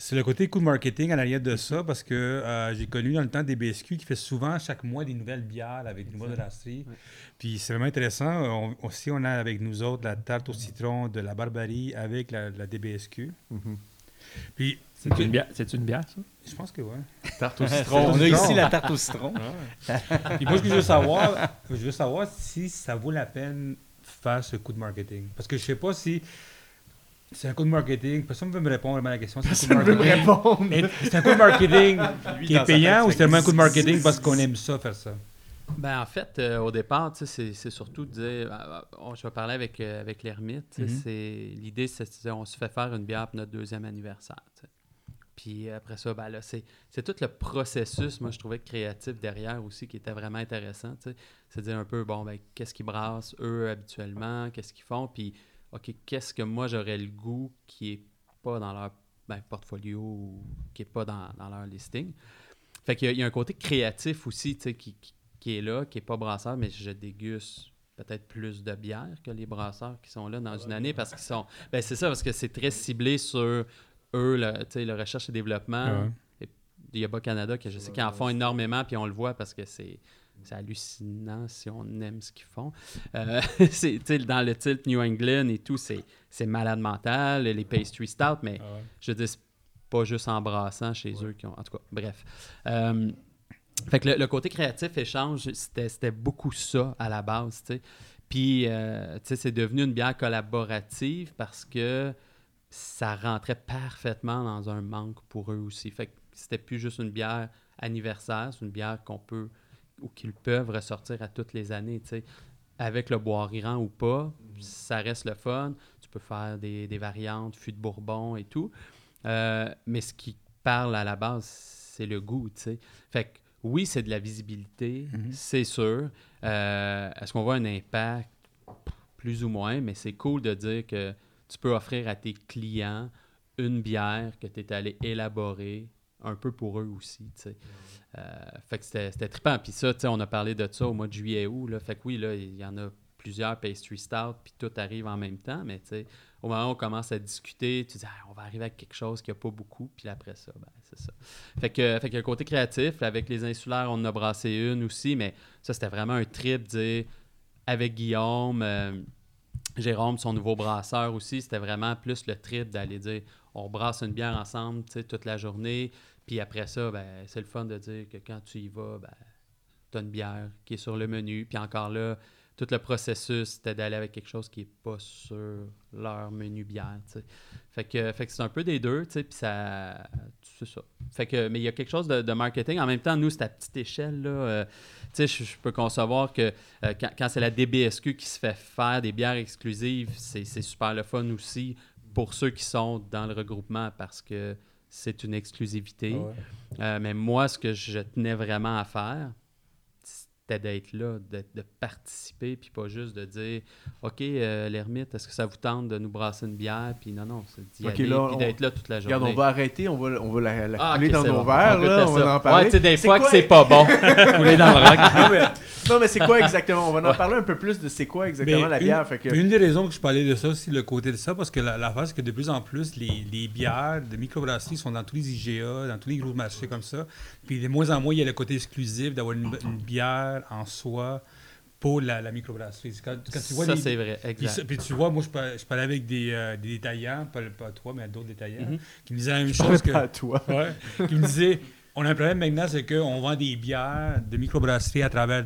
c'est le côté coup de marketing en arrière de ça, parce que euh, j'ai connu dans le temps des BSQ qui fait souvent chaque mois des nouvelles bières avec des nouvelles brasseries.
Ouais.
Puis c'est vraiment intéressant. On- aussi, on a avec nous autres la tarte au citron de la Barbarie avec la, la DBSQ. Puis
C'est une bière, c'est une bière, ça?
je pense que oui.
Tarte au
On a ici la tarte au citron.
Puis moi, ce que je veux savoir, je veux savoir si ça vaut la peine faire ce coup de marketing. Parce que je sais pas si c'est un coup de marketing. Personne ne veut me répondre vraiment à la question. C'est un coup de marketing. C'est un coup de marketing qui est payant ou
c'est
vraiment un coup de marketing parce qu'on aime ça, faire ça?
Ben, en fait, euh, au départ, tu sais, c'est surtout de dire. euh, on- je vais parler avec, euh, avec l'ermite.
Mhm.
c'est- L'idée, c'est de dire, on se fait faire une bière pour notre deuxième anniversaire. Puis après ça, ben là, c'est c'est tout le processus, moi, je trouvais créatif derrière aussi qui était vraiment intéressant. C'est de dire un peu, bon, ben, qu'est-ce qu'ils brassent eux habituellement, qu'est-ce qu'ils font, puis, OK, qu'est-ce que moi j'aurais le goût qui est pas dans leur ben, portfolio ou qui est pas dans, dans leur listing? Fait qu'il y a- il y, a un côté créatif aussi, tu sais, qui, qui- qui est là, qui est pas brasseur, mais je déguste peut-être plus de bière que les brasseurs qui sont là dans une année parce qu'ils sont. Ben c'est ça, parce que c'est très ciblé sur eux, le, le recherche et développement.
Ouais.
Et Il y a Bas Canada que je sais qu'ils en font énormément, puis on le voit parce que c'est c'est hallucinant si on aime ce qu'ils font. Euh, c'est, dans le titre New England et tout, c'est, malade mental, les pastry stout, mais
Ah ouais.
je dis pas juste en brassant chez eux qui ont. En tout cas, bref. Euh, fait que le, le côté créatif échange, c'était, c'était beaucoup ça à la base, tu sais. Puis, euh, tu sais, c'est devenu une bière collaborative parce que ça rentrait parfaitement dans un manque pour eux aussi. Fait que c'était plus juste une bière anniversaire, c'est une bière qu'on peut ou qu'ils peuvent ressortir à toutes les années, tu sais. Avec le bois rirant ou pas, ça reste le fun. Tu peux faire des, des variantes, fût de bourbon et tout. Euh, mais ce qui parle à la base, c'est le goût, tu sais. Fait que oui, c'est de la visibilité,
Mhm.
c'est sûr. Euh, Est-ce qu'on voit un impact? Plus ou moins, mais c'est cool de dire que tu peux offrir à tes clients une bière que tu es allé élaborer un peu pour eux aussi, fait que c'était trippant. Puis ça, on a parlé de ça au mois de juillet-août, là. Fait que oui, là, il y en a plusieurs pastry stout, puis tout arrive en même temps, mais au moment où on commence à discuter, tu dis, Ah, on va arriver avec quelque chose qui a pas beaucoup, puis après ça, ben, c'est ça. Fait que, fait que le côté créatif, avec les insulaires, on en a brassé une aussi, mais ça, c'était vraiment un trip, dire, avec Guillaume, euh, Jérôme, son nouveau brasseur aussi, c'était vraiment plus le trip d'aller dire, on brasse une bière ensemble, toute la journée, puis après ça, ben, c'est le fun de dire que quand tu y vas, ben, tu as une bière qui est sur le menu, puis encore là, tout le processus, c'était d'aller avec quelque chose qui n'est pas sur leur menu bière, tu sais. Fait que, fait que c'est un peu des deux, puis ça... C'est ça. Fait que, mais il y a quelque chose de, marketing. En même temps, nous, c'est à petite échelle, là. euh, je, peux concevoir que euh, quand, quand c'est la DBSQ qui se fait faire des bières exclusives, c'est super le fun aussi pour ceux qui sont dans le regroupement parce que c'est une exclusivité.
Ah ouais.
Euh, mais moi, ce que je tenais vraiment à faire, c'était d'être là, de, de participer, puis pas juste de dire OK, euh, l'ermite, est-ce que ça vous tente de nous brasser une bière? Puis non, non, c'est d'y
Ok,
aller,
là,
puis
on-
d'être là toute la journée.
Regarde, on va arrêter, on va, on va la, la
Ah,
couler dans
c'est
nos
bon.
verres, là, on va en parler.
Ouais, tu sais, des fois
quoi-
que c'est pas bon. Couler dans le rock.
non, mais, non, mais c'est quoi exactement? On va en parler un peu plus de c'est quoi exactement
Mais
la
une-
bière. Fait que...
Mais une des raisons que je parlais de ça, c'est le côté de ça, parce que la, la face, c'est que de plus en plus, les, les bières de microbrasserie sont dans tous les IGA, dans tous les gros marchés comme ça. Puis de moins en moins, il y a le côté exclusif d'avoir une, une bière en soi pour la, la microbrasserie. C'est Quand, quand tu vois
ça, c'est vrai,
puis,
exact.
ça- puis tu vois, moi, je parlais, je parlais avec des, euh, des détaillants, pas, pas toi, mais d'autres détaillants,
Mhm.
qui me disaient la même
Je
chose que...
pas à toi.
Ouais, qui me disait on a un problème maintenant, c'est qu'on vend des bières de microbrasserie à travers.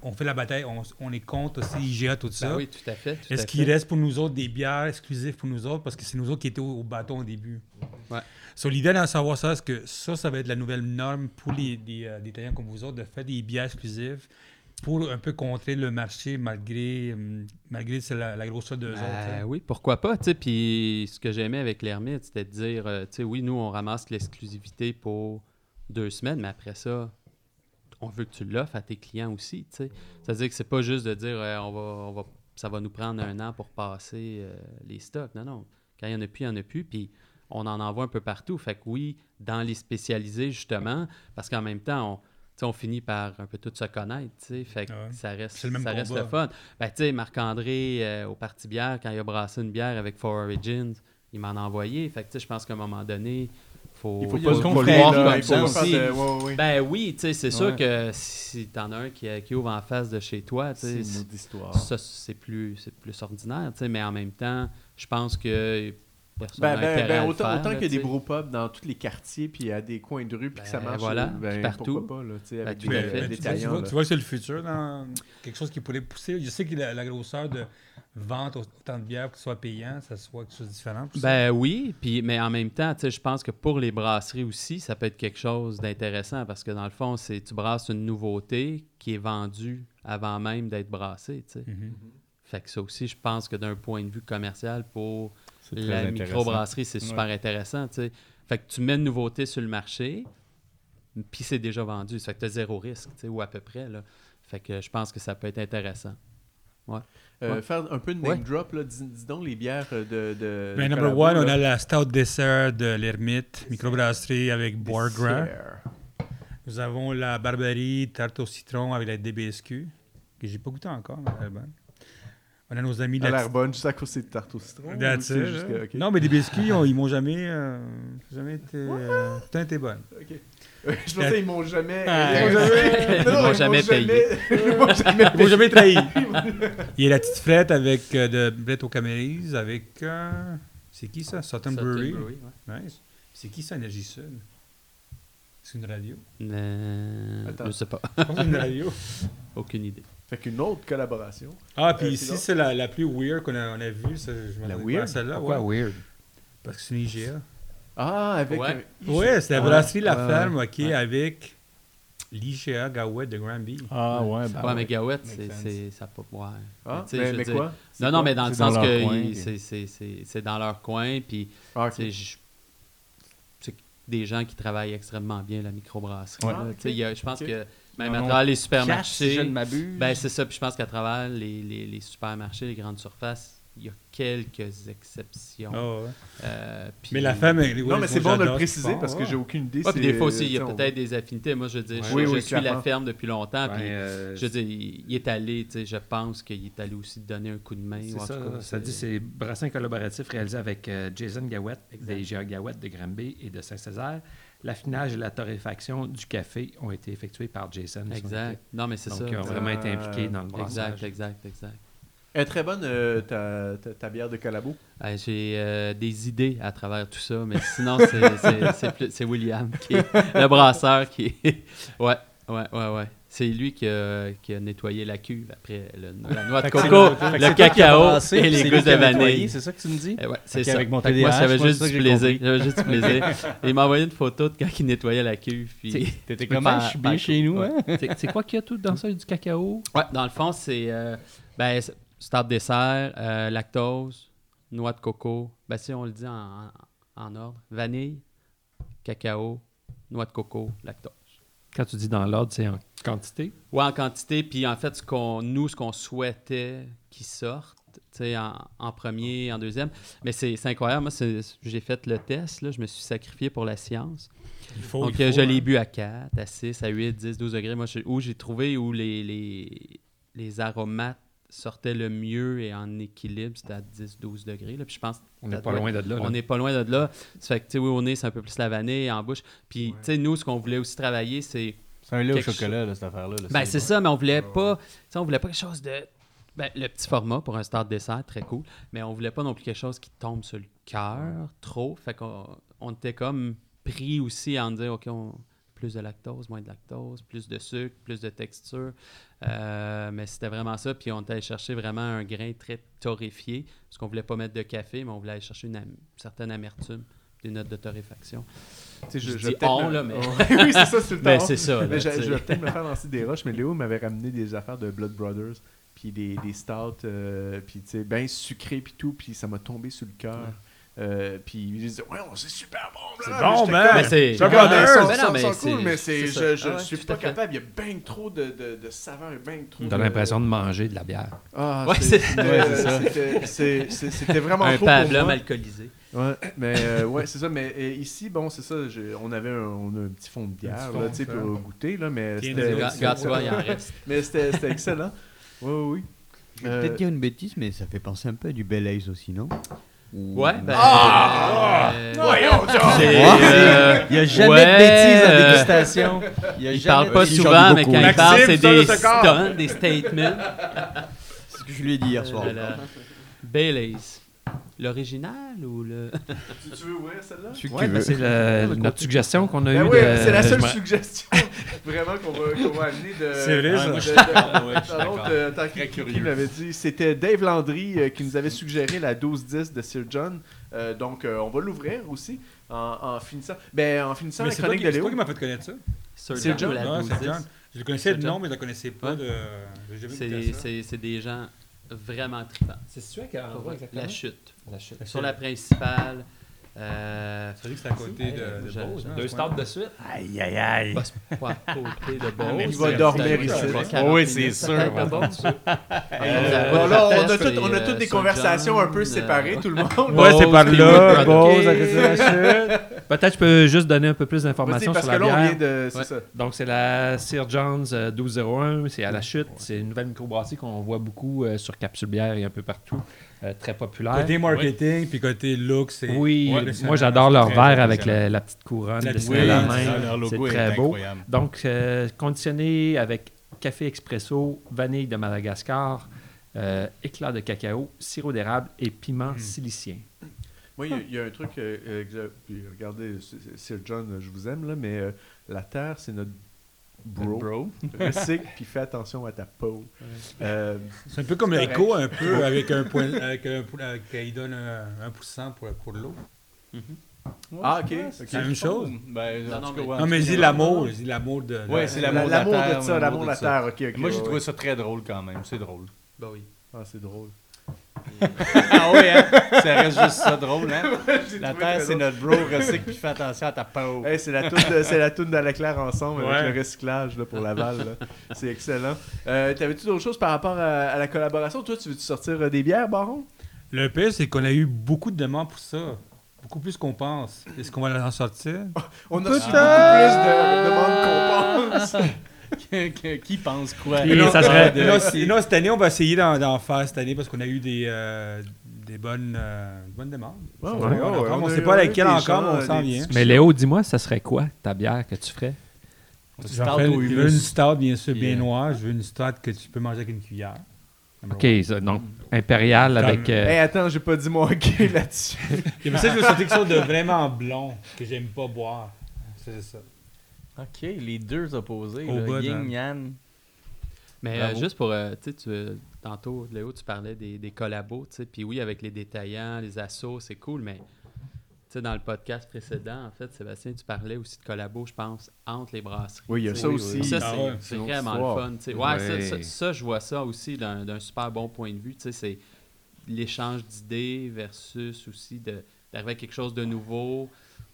On fait la bataille, on, on est contre aussi IGA, tout ça.
Ben oui, tout à fait.
Est-ce qu'il reste pour nous autres des bières exclusives pour nous autres? Parce que c'est nous autres qui étaient au, au bâton au début.
Ouais.
So, l'idée d'en savoir ça, c'est que ça, ça va être la nouvelle norme pour les des, euh, comme vous autres, de faire des bières exclusives pour un peu contrer le marché malgré, hum, malgré la, la grosseur d'eux
Ben
autres. hein.
oui, pourquoi pas, tu sais, puis ce que j'aimais avec l'ermite, c'était de dire, euh, tu sais, oui, nous, on ramasse l'exclusivité pour deux semaines, mais après ça, on veut que tu l'offres à tes clients aussi, tu sais. C'est-à-dire que c'est pas juste de dire, euh, on va, on va, ça va nous prendre un an pour passer euh, les stocks. Non, non. Quand il y en a plus, il y en a plus, puis on en envoie un peu partout. Fait que oui, dans les spécialisés, justement, parce qu'en même temps, on, tu sais, on finit par un peu tout se connaître, tu sais. Fait que
ouais.
ça reste,
C'est le même
ça reste le fun. Ben, tu sais, Marc-André, euh, au Parti Bière, quand il a brassé une bière avec Four Origins, il m'en a envoyé. Fait que, tu sais, je pense qu'à un moment donné, faut,
Il faut pas
le
voir comme
il faut
ça aussi.
faire
Ouais, ouais, ouais.
Ben oui, tu sais, c'est sûr que si t'en as un qui, qui ouvre en face de chez toi, tu
C'est
sais,
une autre histoire.
ça, c'est plus, c'est plus ordinaire, tu sais, mais en même temps, je pense que personne
Ben, ben, ben,
à le
autant,
faire,
autant
là,
qu'il y a des
sais.
brewpubs dans tous les quartiers, puis à des coins de rue, puis que ça
Ben,
marche,
voilà,
ben,
partout.
pourquoi pas, là, tu sais,
Ben,
avec
tout
des,
à
Mais-
fait.
mais
des
tu, vois, tu
détaillants,
vois-
là.
tu vois que c'est le futur, dans quelque chose qui pourrait pousser. Je sais que la, la grosseur de vente autant de bière, que ce soit payant, ça soit quelque chose de différent. pour ça.
Ben oui, puis mais en même temps, tu sais, je pense que pour les brasseries aussi, ça peut être quelque chose d'intéressant parce que dans le fond, c'est tu brasses une nouveauté qui est vendue avant même d'être brassée, tu sais.
Mhm.
Fait que ça aussi, je pense que d'un point de vue commercial pour la microbrasserie, c'est super intéressant, tu sais. Fait que tu mets une nouveauté sur le marché, puis c'est déjà vendu. Ça fait que tu as zéro risque, tu sais, ou à peu près, là. Fait que je pense que ça peut être intéressant.
Euh,
Ouais.
Faire un peu de name
Ouais.
drop, là, dis, dis donc les bières euh, de. de
Ben, number one, on a la Stout Dessert de l'Ermite, microbrasserie avec Bourgras.
Dessert.
Nous avons la Barbarie tarte au citron avec la DBSQ, que j'ai pas goûté encore, mais elle est bonne. On a nos amis de
Elle a
la
l'air bonne, juste à cause c'est tarte au citron. ou
That's it,
juste que-.
Non, mais les biscuits, ils ont- ils m'ont jamais, euh, jamais été. Euh, a été bonne.
Ok. Je pensais qu'ils m'ont jamais.
Ah,
Ils m'ont jamais.
Ils
Non,
m'ont jamais payé.
Ils m'ont jamais
trahi. Il y a la petite frette avec euh, de Brett O'Camellies avec. euh, c'est qui ça? Sutton Brewery.
Ouais.
Nice. C'est qui ça, Énergie Sud? C'est une radio?
Euh,
Attends.
je sais pas.
Une radio.
Aucune idée.
Fait qu'une autre collaboration.
Ah, puis
Euh,
ici,
sinon?
c'est la, la plus weird qu'on a, on a vue. ça, Je
La
pas
weird?
celle-là.
Pourquoi
ouais.
weird?
Parce que c'est une IGA.
Ah, avec.
Ouais.
un-
Ouais, c'est la
Ouais.
brasserie La
Ouais,
Ferme,
ouais.
ok,
Ouais.
avec l'IGA Gawet de Granby.
Ah ouais,
ouais,
bah
mais Gawet,
Makes
c'est, ça peut ouais.
Ah,
Tu sais,
mais, mais
dire-
quoi? C'est
Non, non,
quoi?
mais dans le
dans
sens que
coin,
il-
puis-
c'est, c'est, c'est, c'est dans leur coin, puis
Ah,
c'est des gens qui travaillent extrêmement bien la microbrasserie.
Ouais.
Ah,
Je pense que même à travers les
Cash, si
supermarchés,
je ne m'abuse.
ben c'est ça, puis je pense qu'à travers les, les, les supermarchés, les grandes surfaces, il y a quelques exceptions.
Ah ouais.
Euh, puis-
Mais La Ferme, avec les
Non, mais c'est bon de le préciser parce que j'ai aucune idée.
Ouais, puis
c'est-
des fois aussi, il y a
on-
peut-être des affinités. Moi, je veux dire, je,
Oui,
je
oui,
suis la ferme depuis longtemps, puis
euh,
je veux dire, il, est allé, tu sais, je pense qu'il est allé aussi donner un coup de main.
C'est
ou en
ça,
tout cas,
ça dit c'est brassin collaboratif réalisé avec euh, Jason Gawette des IGA Gawette de Granby et de Saint-Césaire. L'affinage et la torréfaction du café ont été effectués par Jason.
Exact. Non, mais c'est
Donc,
ça.
ils ont vraiment été impliqués dans le brassage.
Exact, exact, exact.
Elle est très bonne, euh, ta, ta, ta bière de Calabo.
Euh, J'ai euh, des idées à travers tout ça, mais sinon, c'est- William qui est le brasseur qui est. Ouais, ouais, ouais, ouais. C'est lui qui a, qui a nettoyé la cuve après le- la noix de coco,
le-
cacao et les gousses de vanille.
C'est ça que tu me dis?
Eh ouais, c'est ça.
avec mon
moi, juste du plaisir. J'avais juste du plaisir. Il m'a envoyé une photo de quand il nettoyait la cuve. Puis...
T'étais
faire-
Je suis bien chez nous, hein?
C'est- quoi qu'il y a tout dans ça? Du cacao?
Ouais, dans le fond, c'est euh, ben, start dessert, euh, lactose, noix de coco. Ben, si on le dit en, en- en ordre, vanille, cacao, noix de coco, lactose.
Quand tu dis dans l'ordre, c'est en quantité?
Ouais, en quantité. Puis en fait, ce qu'on, nous, ce qu'on souhaitait qu'ils sortent, tu sais, en, en premier, en deuxième. Mais c'est, c'est incroyable. Moi, c'est- j'ai fait le test. Là, je me suis sacrifié pour la science.
Il faut,
Donc,
il faut,
je
hein.
l'ai bu à 4, à 6, à 8, 10, 12 degrés. Moi, je- où j'ai trouvé où les, les, les aromates sortaient le mieux et en équilibre, c'était à 10, 12 degrés. Là. Puis je pense
On n'est pas loin de là. là.
on n'est pas loin de là. Ça fait que, tu sais, oui, au nez, c'est un peu plus la vanille, en bouche. Puis, tu sais, nous, ce qu'on voulait aussi travailler, c'est
C'est un lait au chocolat, là, cette affaire-là. là,
ben, c'est ça, mais on voulait pas. tu sais, on voulait pas quelque chose de. Ben, le petit format pour un start dessert, très cool. Mais on voulait pas non plus quelque chose qui tombe sur le cœur trop. Fait qu'on on était comme pris aussi en dire, OK, on, plus de lactose, moins de lactose, plus de sucre, plus de texture. Euh, mais c'était vraiment ça. Puis on était allé chercher vraiment un grain très torréfié. Parce qu'on voulait pas mettre de café, mais on voulait aller chercher une am- certaine amertume, des notes de torréfaction. Je
vais
dis
peut-être
on,
me-
là, mais-
oui, c'est ça, c'est le
Ben,
temps.
c'est ça.
Mais je, je vais peut-être me faire lancer des roches, mais Léo m'avait ramené des affaires de Blood Brothers, puis des, des stouts, euh, puis tu sais, bien sucré, puis tout, puis ça m'a tombé sur le cœur. Euh, puis j'ai dit, ouais, c'est super bon,
C'est bon,
Mais c'est.
Ils
non, mais c'est-
cool, mais c'est,
c'est
je, je,
Ah ouais,
suis pas capable. Il y a bien trop de, de, de saveurs, bien trop
On a
de-
l'impression de manger de la bière.
Ah,
Ouais,
c'est-
c'est-
c'était-
Ouais, c'est ça.
c'était- c'est- c'est- C'était vraiment
Un pablum alcoolisé.
Ouais, mais euh, ouais, c'est ça. Mais euh, ici, bon, c'est ça. je- on avait un, on a un petit fond de bière, là, tu sais, pour goûter, là, mais c'était. Mais c'était excellent. Oui, oui,
peut-être dire une bêtise, mais ça fait penser un peu à du Bel Ace aussi, non?
Ouais, ben.
Ah!
euh, c'est,
Ouais.
euh,
Il n'y a jamais
ouais,
de bêtises
euh,
dégustation. Il, y a
il
jamais
parle pas souvent, mais quand il parle, c'est des stuns, des statements.
C'est ce que je lui ai dit hier soir.
Euh, Baileys. L'original ou le.
Tu, tu veux ouvrir celle-là?
Tu
ben, c'est notre suggestion qu'on a
Ben
eue.
oui,
de-
c'est la seule suggestion vraiment qu'on va, qu'on va amener de.
C'est vrai,
de-
ça.
tant qu'il- qui m'avait dit. C'était Dave Landry euh, qui nous avait suggéré la 12-10 de Sir John. Euh, donc, euh, on va l'ouvrir aussi en, en finissant. Ben, en finissant
Mais
la chronique
qui-
de
c'est toi
Léo.
qui m'as fait connaître ça.
Sir
C'est
John
John?
ou la
Ouais,
12
c'est John. Je le connaissais de
Sir
nom, mais je le connaissais pas de.
C'est des gens vraiment tripants.
C'est qui a
La chute.
La chute.
Sur la principale. Euh,
dit que c'est à côté de, de Beauce, hein,
Deux
coin-là.
de suite.
Aïe, aïe, aïe.
pas, pas à côté de Beauce.
Il va
C'est-
dormir
c'est-
ici.
c'est
Oui,
40
c'est sûr.
Euh, on a, tout- on a toutes des conversations un peu séparées, tout le monde.
Ouais, c'est par là, Beauce, à côté de la chute.
Peut-être je peux juste donner un peu plus d'informations
parce
sur
que
la
là, on
bière.
vient de. C'est
Ouais.
ça.
Donc, c'est la Sir John's euh, 1201. C'est à la chute. C'est une nouvelle microbrasserie qu'on voit beaucoup euh, sur Capsule Bière et un peu partout. Euh, très populaire.
Côté marketing, puis côté look, c'est.
Oui,
Ouais,
moi j'adore leur verre avec la, la petite couronne
La
dessinée à la main.
c'est ça,
leur
C'est
logo est
très beau.
incroyable.
Donc, euh, conditionné avec café expresso, vanille de Madagascar, euh, éclat de cacao, sirop d'érable et piment
Mm.
silicien.
Moi, il y a- il y, a un truc. euh, euh, que j'ai- puis regardez, Sir John, euh, je vous aime, là, mais euh, la Terre, c'est notre bro.
Bro.
Recycle, puis fais attention à ta peau. Euh,
C'est un peu comme l'écho, un peu, avec un point. Avec un, avec, il donne un, un pourcent pour, pour l'eau.
Ah, ok.
C'est la même chose.
Ben,
Non, mais-
ouais,
Non, mais dis l'amour, dis l'amour de.
Ouais, c'est
la-
l'amour de la
l'amour
terre,
de ça,
l'amour
de la. Terre. Ok, ok.
Moi, j'ai trouvé
ouais.
ça très drôle quand même. C'est drôle.
Ben oui.
Ah, c'est drôle.
ah oui, hein? Ça reste juste ça drôle, hein? La terre, c'est notre bro. Recycle puis fais attention à ta peau.
Hey, c'est la toune de, c'est la toune de Leclerc ensemble
Ouais.
avec le recyclage là, pour Laval. C'est excellent. Euh, T'avais-tu d'autres choses par rapport à, à la collaboration? Toi, tu veux-tu sortir euh, des bières, Baron?
Le pire, c'est qu'on a eu beaucoup de demandes pour ça. Beaucoup plus qu'on pense. Est-ce qu'on va en sortir?
On a reçu beaucoup plus de demandes qu'on pense.
Qui pense quoi?
Et ça serait-
non, non, cette année, on va essayer d'en, faire cette année parce qu'on a eu des, euh, des bonnes, euh, bonnes demandes.
Ouais,
on,
ouais,
encore,
ouais,
on
on a
sait pas laquelle encore, mais on s'en vient.
Mais Léo, dis-moi, ça serait quoi ta bière que tu ferais?
Je veux une stout, bien sûr, bien noire. Je veux une stout que tu peux manger avec une cuillère.
OK, ça, donc impérial avec... euh,
Hey, attends, j'ai pas dit mon hockey là-dessus.
Pour ça, je veux sortir quelque chose de vraiment blond que j'aime pas boire. C'est ça.
Ok, les deux opposés.
Au
là, Yin. Yang.
Mais euh, juste pour, euh, tu sais, tu- tantôt, Léo, tu parlais des, des collabos, tu sais, puis oui, avec les détaillants, les assos, c'est cool, mais tu sais, dans le podcast précédent, en fait, Sébastien, tu parlais aussi de collabos, je pense, entre les brasseries.
Oui, il y a ça aussi.
Ça,
Ah
c'est
ouais.
vraiment le fun. tu sais. Ouais,
Ouais.
Ça, ça- ça, je vois ça aussi d'un d'un super bon point de vue. Tu sais, c'est l'échange d'idées versus aussi d'arriver à quelque chose de nouveau.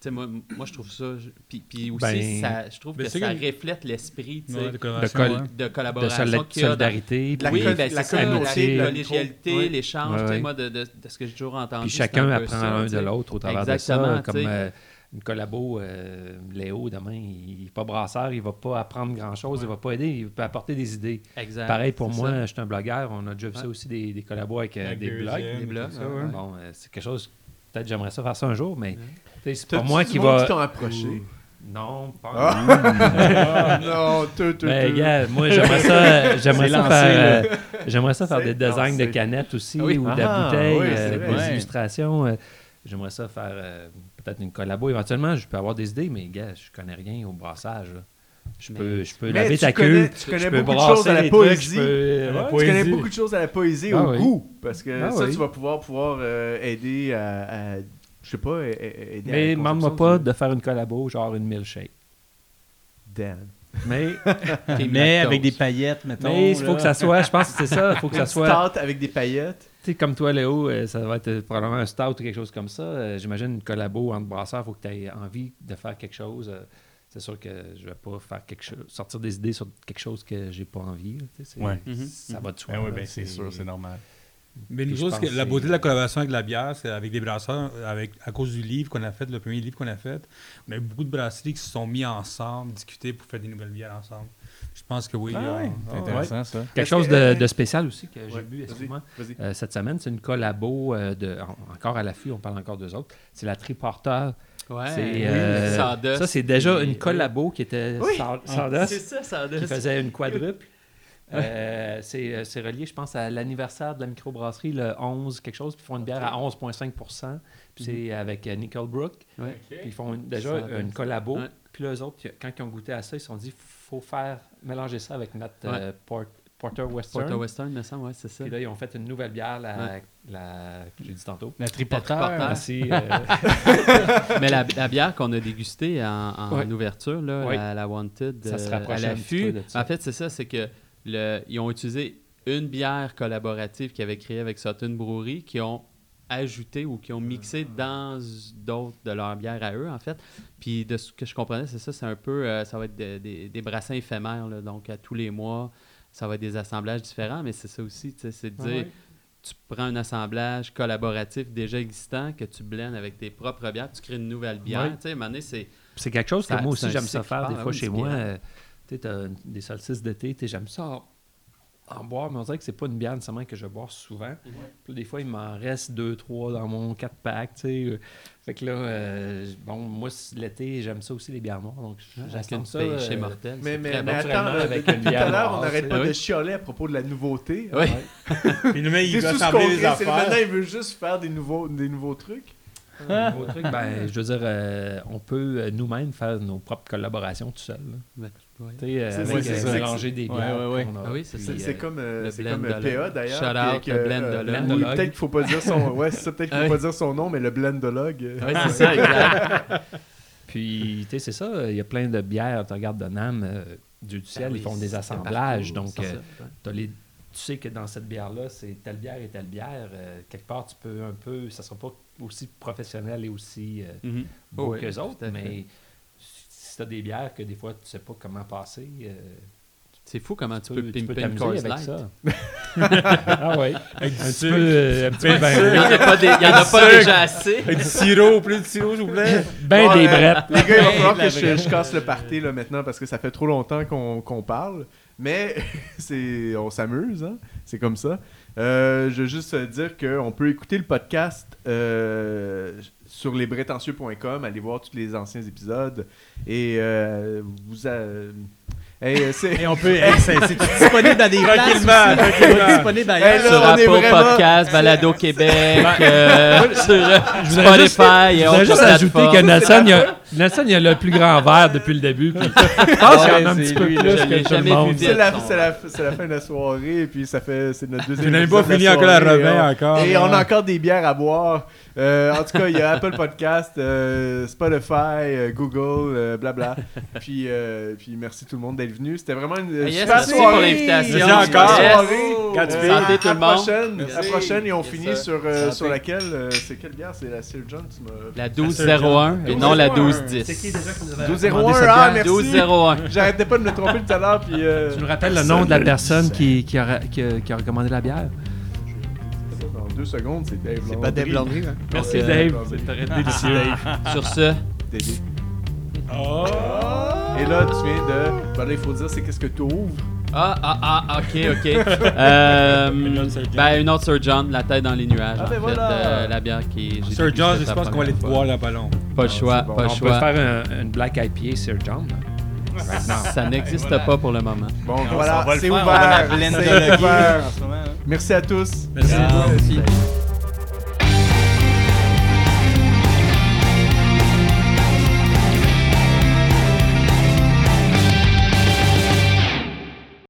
Tu sais, moi, moi, je trouve ça. je- Puis, puis aussi,
Ben,
ça, je trouve que ça reflète l'esprit tu sais,
Ouais, de collaboration,
col-
ouais.
de collaboration
solidarité.
La
oui,
co-
ben,
la
la
communauté,
la-
collégialité,
oui.
l'échange, moi, de, de- de ce que j'ai toujours entendu.
Puis chacun apprend
ça,
un
tu sais.
de l'autre au travers
Exactement,
de ça. Comme euh, une collabo, euh, Léo, demain, il n'est pas brasseur, il va pas apprendre grand-chose, il va pas aider, il peut apporter des idées.
Exact,
Pareil pour moi,
ça.
je suis un blogueur, on a déjà vu ça aussi, des, des collabos avec, euh, des blogs.
Des blogs.
Bon, euh, c'est quelque chose, peut-être j'aimerais ça faire ça un jour, mais c'est pas moi
du
qui va...
qui t'ont approché?
Non, pas
Ah, non, tout, tout, tout.
gars, moi, j'aimerais ça, j'aimerais
C'est
ça
lancé,
faire, euh, j'aimerais ça faire des designs de canettes aussi,
Ah oui.
ou de
Ah,
bouteilles, euh, des
Ouais.
illustrations. euh, j'aimerais ça faire euh, peut-être une collabo. Éventuellement, je peux avoir des idées, mais gars, je connais rien au brassage. là. Je
Mais-
peux, je peux
Mais
laver
tu
ta
connais-
queue.
tu
je
connais
peux
beaucoup de choses à la poésie.
ouais,
Tu connais beaucoup de choses à la poésie
Ah
au
oui.
goût. Parce que
Ah
ça,
oui.
tu vas pouvoir, pouvoir euh, aider à, à- Je sais pas, a- aider à
Mais demande-moi pas de faire une collabo, genre une milkshake.
Dan.
Mais
Mais avec des paillettes, mettons.
mais il faut que ça soit, je pense que c'est ça, il faut que ça soit.
stout avec des paillettes.
Tu sais, comme toi, Léo, euh, ça va être probablement un stout ou quelque chose comme ça. Euh, J'imagine une collabo entre brasseurs, il faut que tu aies envie de faire quelque chose. Euh, c'est sûr que je vais pas faire quelque chose, sortir des idées sur quelque chose que j'ai pas envie. là,
Ouais.
Mhm,
Ça va de soi.
Ben oui, ben c'est sûr, c'est normal.
Mais la beauté de la collaboration avec la bière, c'est avec des brasseurs, avec, à cause du livre qu'on a fait, le premier livre qu'on a fait, on a eu beaucoup de brasseries qui se sont mis ensemble, discuter pour faire des nouvelles bières ensemble. Je pense que oui.
Ah ouais, c'est
ouais.
intéressant, ça.
Quelque chose
que-
de,
euh,
de spécial aussi que j'ai
Ouais,
bu.
Vas-y.
Euh, cette semaine, c'est une collabo euh, de, en- encore à l'affût, on parle encore d'eux autres. C'est la Triporter.
Ouais,
C'est,
oui, Sawdust,
ça, c'est déjà une collabo qui était
Oui.
Saw-
C'est ça, Sawdust.
qui faisait une quadruple. Euh, c'est euh, c'est relié, je pense, à l'anniversaire de la microbrasserie, le 11 quelque chose, puis ils font une bière à 11,5 Puis c'est avec euh, Nickelbrook.
Ouais.
Puis ils font une- déjà
Sawdust.
une collabo.
Ouais.
Puis là, eux autres, quand ils ont goûté à ça, ils se sont dit faut faire mélanger ça avec notre euh, Port- Porter Western.
Porter Western, me semble, ouais, c'est ça.
Puis là, ils ont fait une nouvelle bière, la,
Ouais.
la que j'ai dit tantôt.
La triporteur.
Merci. euh,
Mais la, la bière qu'on a dégustée en, en
Ouais.
ouverture, là,
Ouais.
la, la Wanted,
Ça
euh, à l'affût,
ça.
en fait, c'est ça, c'est que le, ils ont utilisé une bière collaborative qu'ils avaient créée avec Sutton Brewery, qui ont ajouté ou qui ont mixé dans d'autres de leurs bières à eux, en fait. Puis de ce que je comprenais, c'est ça, c'est un peu, euh, ça va être de- des- des brassins éphémères, là, donc à tous les mois, ça va être des assemblages différents, mais c'est ça aussi, tu sais, c'est de
Ah
dire,
ouais.
tu prends un assemblage collaboratif déjà existant que tu blends avec tes propres bières, tu crées une nouvelle bière.
Ouais.
Tu sais, c'est
C'est quelque chose que
Ça-
moi aussi j'aime ça faire des fois chez moi. euh, t'as des solstices d'été, tu sais, j'aime ça en, en boire, mais on dirait que c'est pas une bière nécessairement que je vais boire souvent. Là, des fois, il m'en reste deux, trois dans mon 4 pack, tu sais. Fait que là, euh, bon, moi, l'été, j'aime ça aussi, les bières noires. Donc,
une
ça. euh,
mortel.
Mais,
c'est
mais,
très
mais
bon.
attends,
naturellement,
euh,
avec une
tout à
bière
l'heure, on n'arrête pas de chialer à propos de la nouveauté.
Oui.
Puis il veut assembler
maintenant, il veut juste faire des nouveaux, des nouveaux trucs.
truc, ben, je veux dire, euh, on peut nous-mêmes faire nos propres collaborations tout seul. là.
Ouais.
C'est-
euh, mélanger des
Ouais,
bières.
ouais, ouais.
qu'on a.
Ah oui, c'est
euh,
comme, euh, c'est comme
blendologue.
euh, PA d'ailleurs.
Shout out, le
que,
blendologue.
euh, oui, Peut-être qu'il faut pas dire son. Ouais, c'est ça, peut-être qu'il faut
Ah
pas dire son nom, mais le blendologue.
Oui, c'est ça, exact.
Puis, tu sais, c'est ça, il y a plein de bières, tu regardes de Nam, euh, Dieu du ciel,
Ah oui,
ils font des assemblages.
partout,
Donc, les, tu sais que dans cette bière-là, c'est telle bière et telle bière. euh, quelque part, tu peux un peu, ça sera pas aussi professionnel et aussi euh,
Mhm.
beau
Oui,
qu'eux
tout
autres, mais si tu as des bières que des fois, tu sais pas comment passer, euh,
C'est fou comment tu
tu
peux
tu peux
pimper une
t'amuser avec
Light.
ça. ah un petit peu, euh, un petit peu
Ben,
Il n'y en
ben,
a pas, des- il y en a pas déjà assez.
Avec du sirop, plus de sirop, s'il vous plaît.
ben
Bon,
des
euh,
brettes.
Les gars, il va
Hey,
falloir que je, je casse le party là, maintenant parce que ça fait trop longtemps qu'on qu'on parle. Mais c'est on s'amuse, hein? c'est comme ça. Euh, je veux juste euh, dire qu'on peut écouter le podcast euh, sur lesbrétentieux.com, aller voir tous les anciens épisodes. Et euh, vous... Hey, euh, c'est-
Et on peut. hey, c'est c'est disponible dans des places.
Tranquillement, tranquillement.
Hey, là,
sur
on est
Apple
vraiment-
Podcast, Balado Québec, euh, sur euh,
voudrais juste-
Spotify et
Je
autres
juste ajouter
plateformes.
que Nelson, il a, Nelson, il a le plus grand verre depuis le début. puis je pense qu'il y en a un petit peu plus que tout le monde.
c'est la, fin de la soirée, et puis ça fait c'est notre deuxième
On n'a pas fini encore la revin
on-
encore.
Et on
là.
a encore des bières à boire. Euh, en tout cas, il y a Apple Podcast, euh, Spotify, euh, Google, euh, blabla. Puis, euh, puis merci tout le monde d'être venu. C'était vraiment une
Ah, yes,
super
merci
soirée.
pour l'invitation.
Merci encore.
soirée.
Quand tu
Euh,
veux.
à-
tout
à
le monde.
prochaine,
Merci.
à prochaine et on
Yes,
finit sur, euh, sur laquelle euh, C'est quelle bière? C'est la Sir John
La 1201 et non la 1210.
C'est qui déjà qui nous avait
1201,
recommandé cette
ah,
bière?
merci.
1201.
J'arrêtais pas de me tromper tout à l'heure. Puis, euh,
Tu nous rappelles le nom de la personne qui, qui, a, qui, a, qui a recommandé la bière?
Dans deux secondes, c'est Dave
C'est pas Dave
Landry.
Hein?
Merci
euh,
Dave, délicieux.
Sur ce,
Dédé.
Oh!
Et là, tu viens de. Ben là, il faut dire, c'est qu'est-ce que tu ouvres?
Ah, ah, ah, ok, ok. Euh,
Une autre Sir John.
ben, une autre Sir John, la tête dans les nuages.
Ah,
en
ben
fait,
voilà.
euh, la bière qui j'ai
Sir John, je pense
la
qu'on va aller te
première
voir là pas
le choix,
bon.
pas le
On peut
choix.
faire un, une Black IPA Sir John.
Ça n'existe pas pour le moment.
Bon,
On
voilà, c'est ouvert.
la
C'est ouvert.
en ce moment. hein.
Merci à tous.
Merci.
Merci.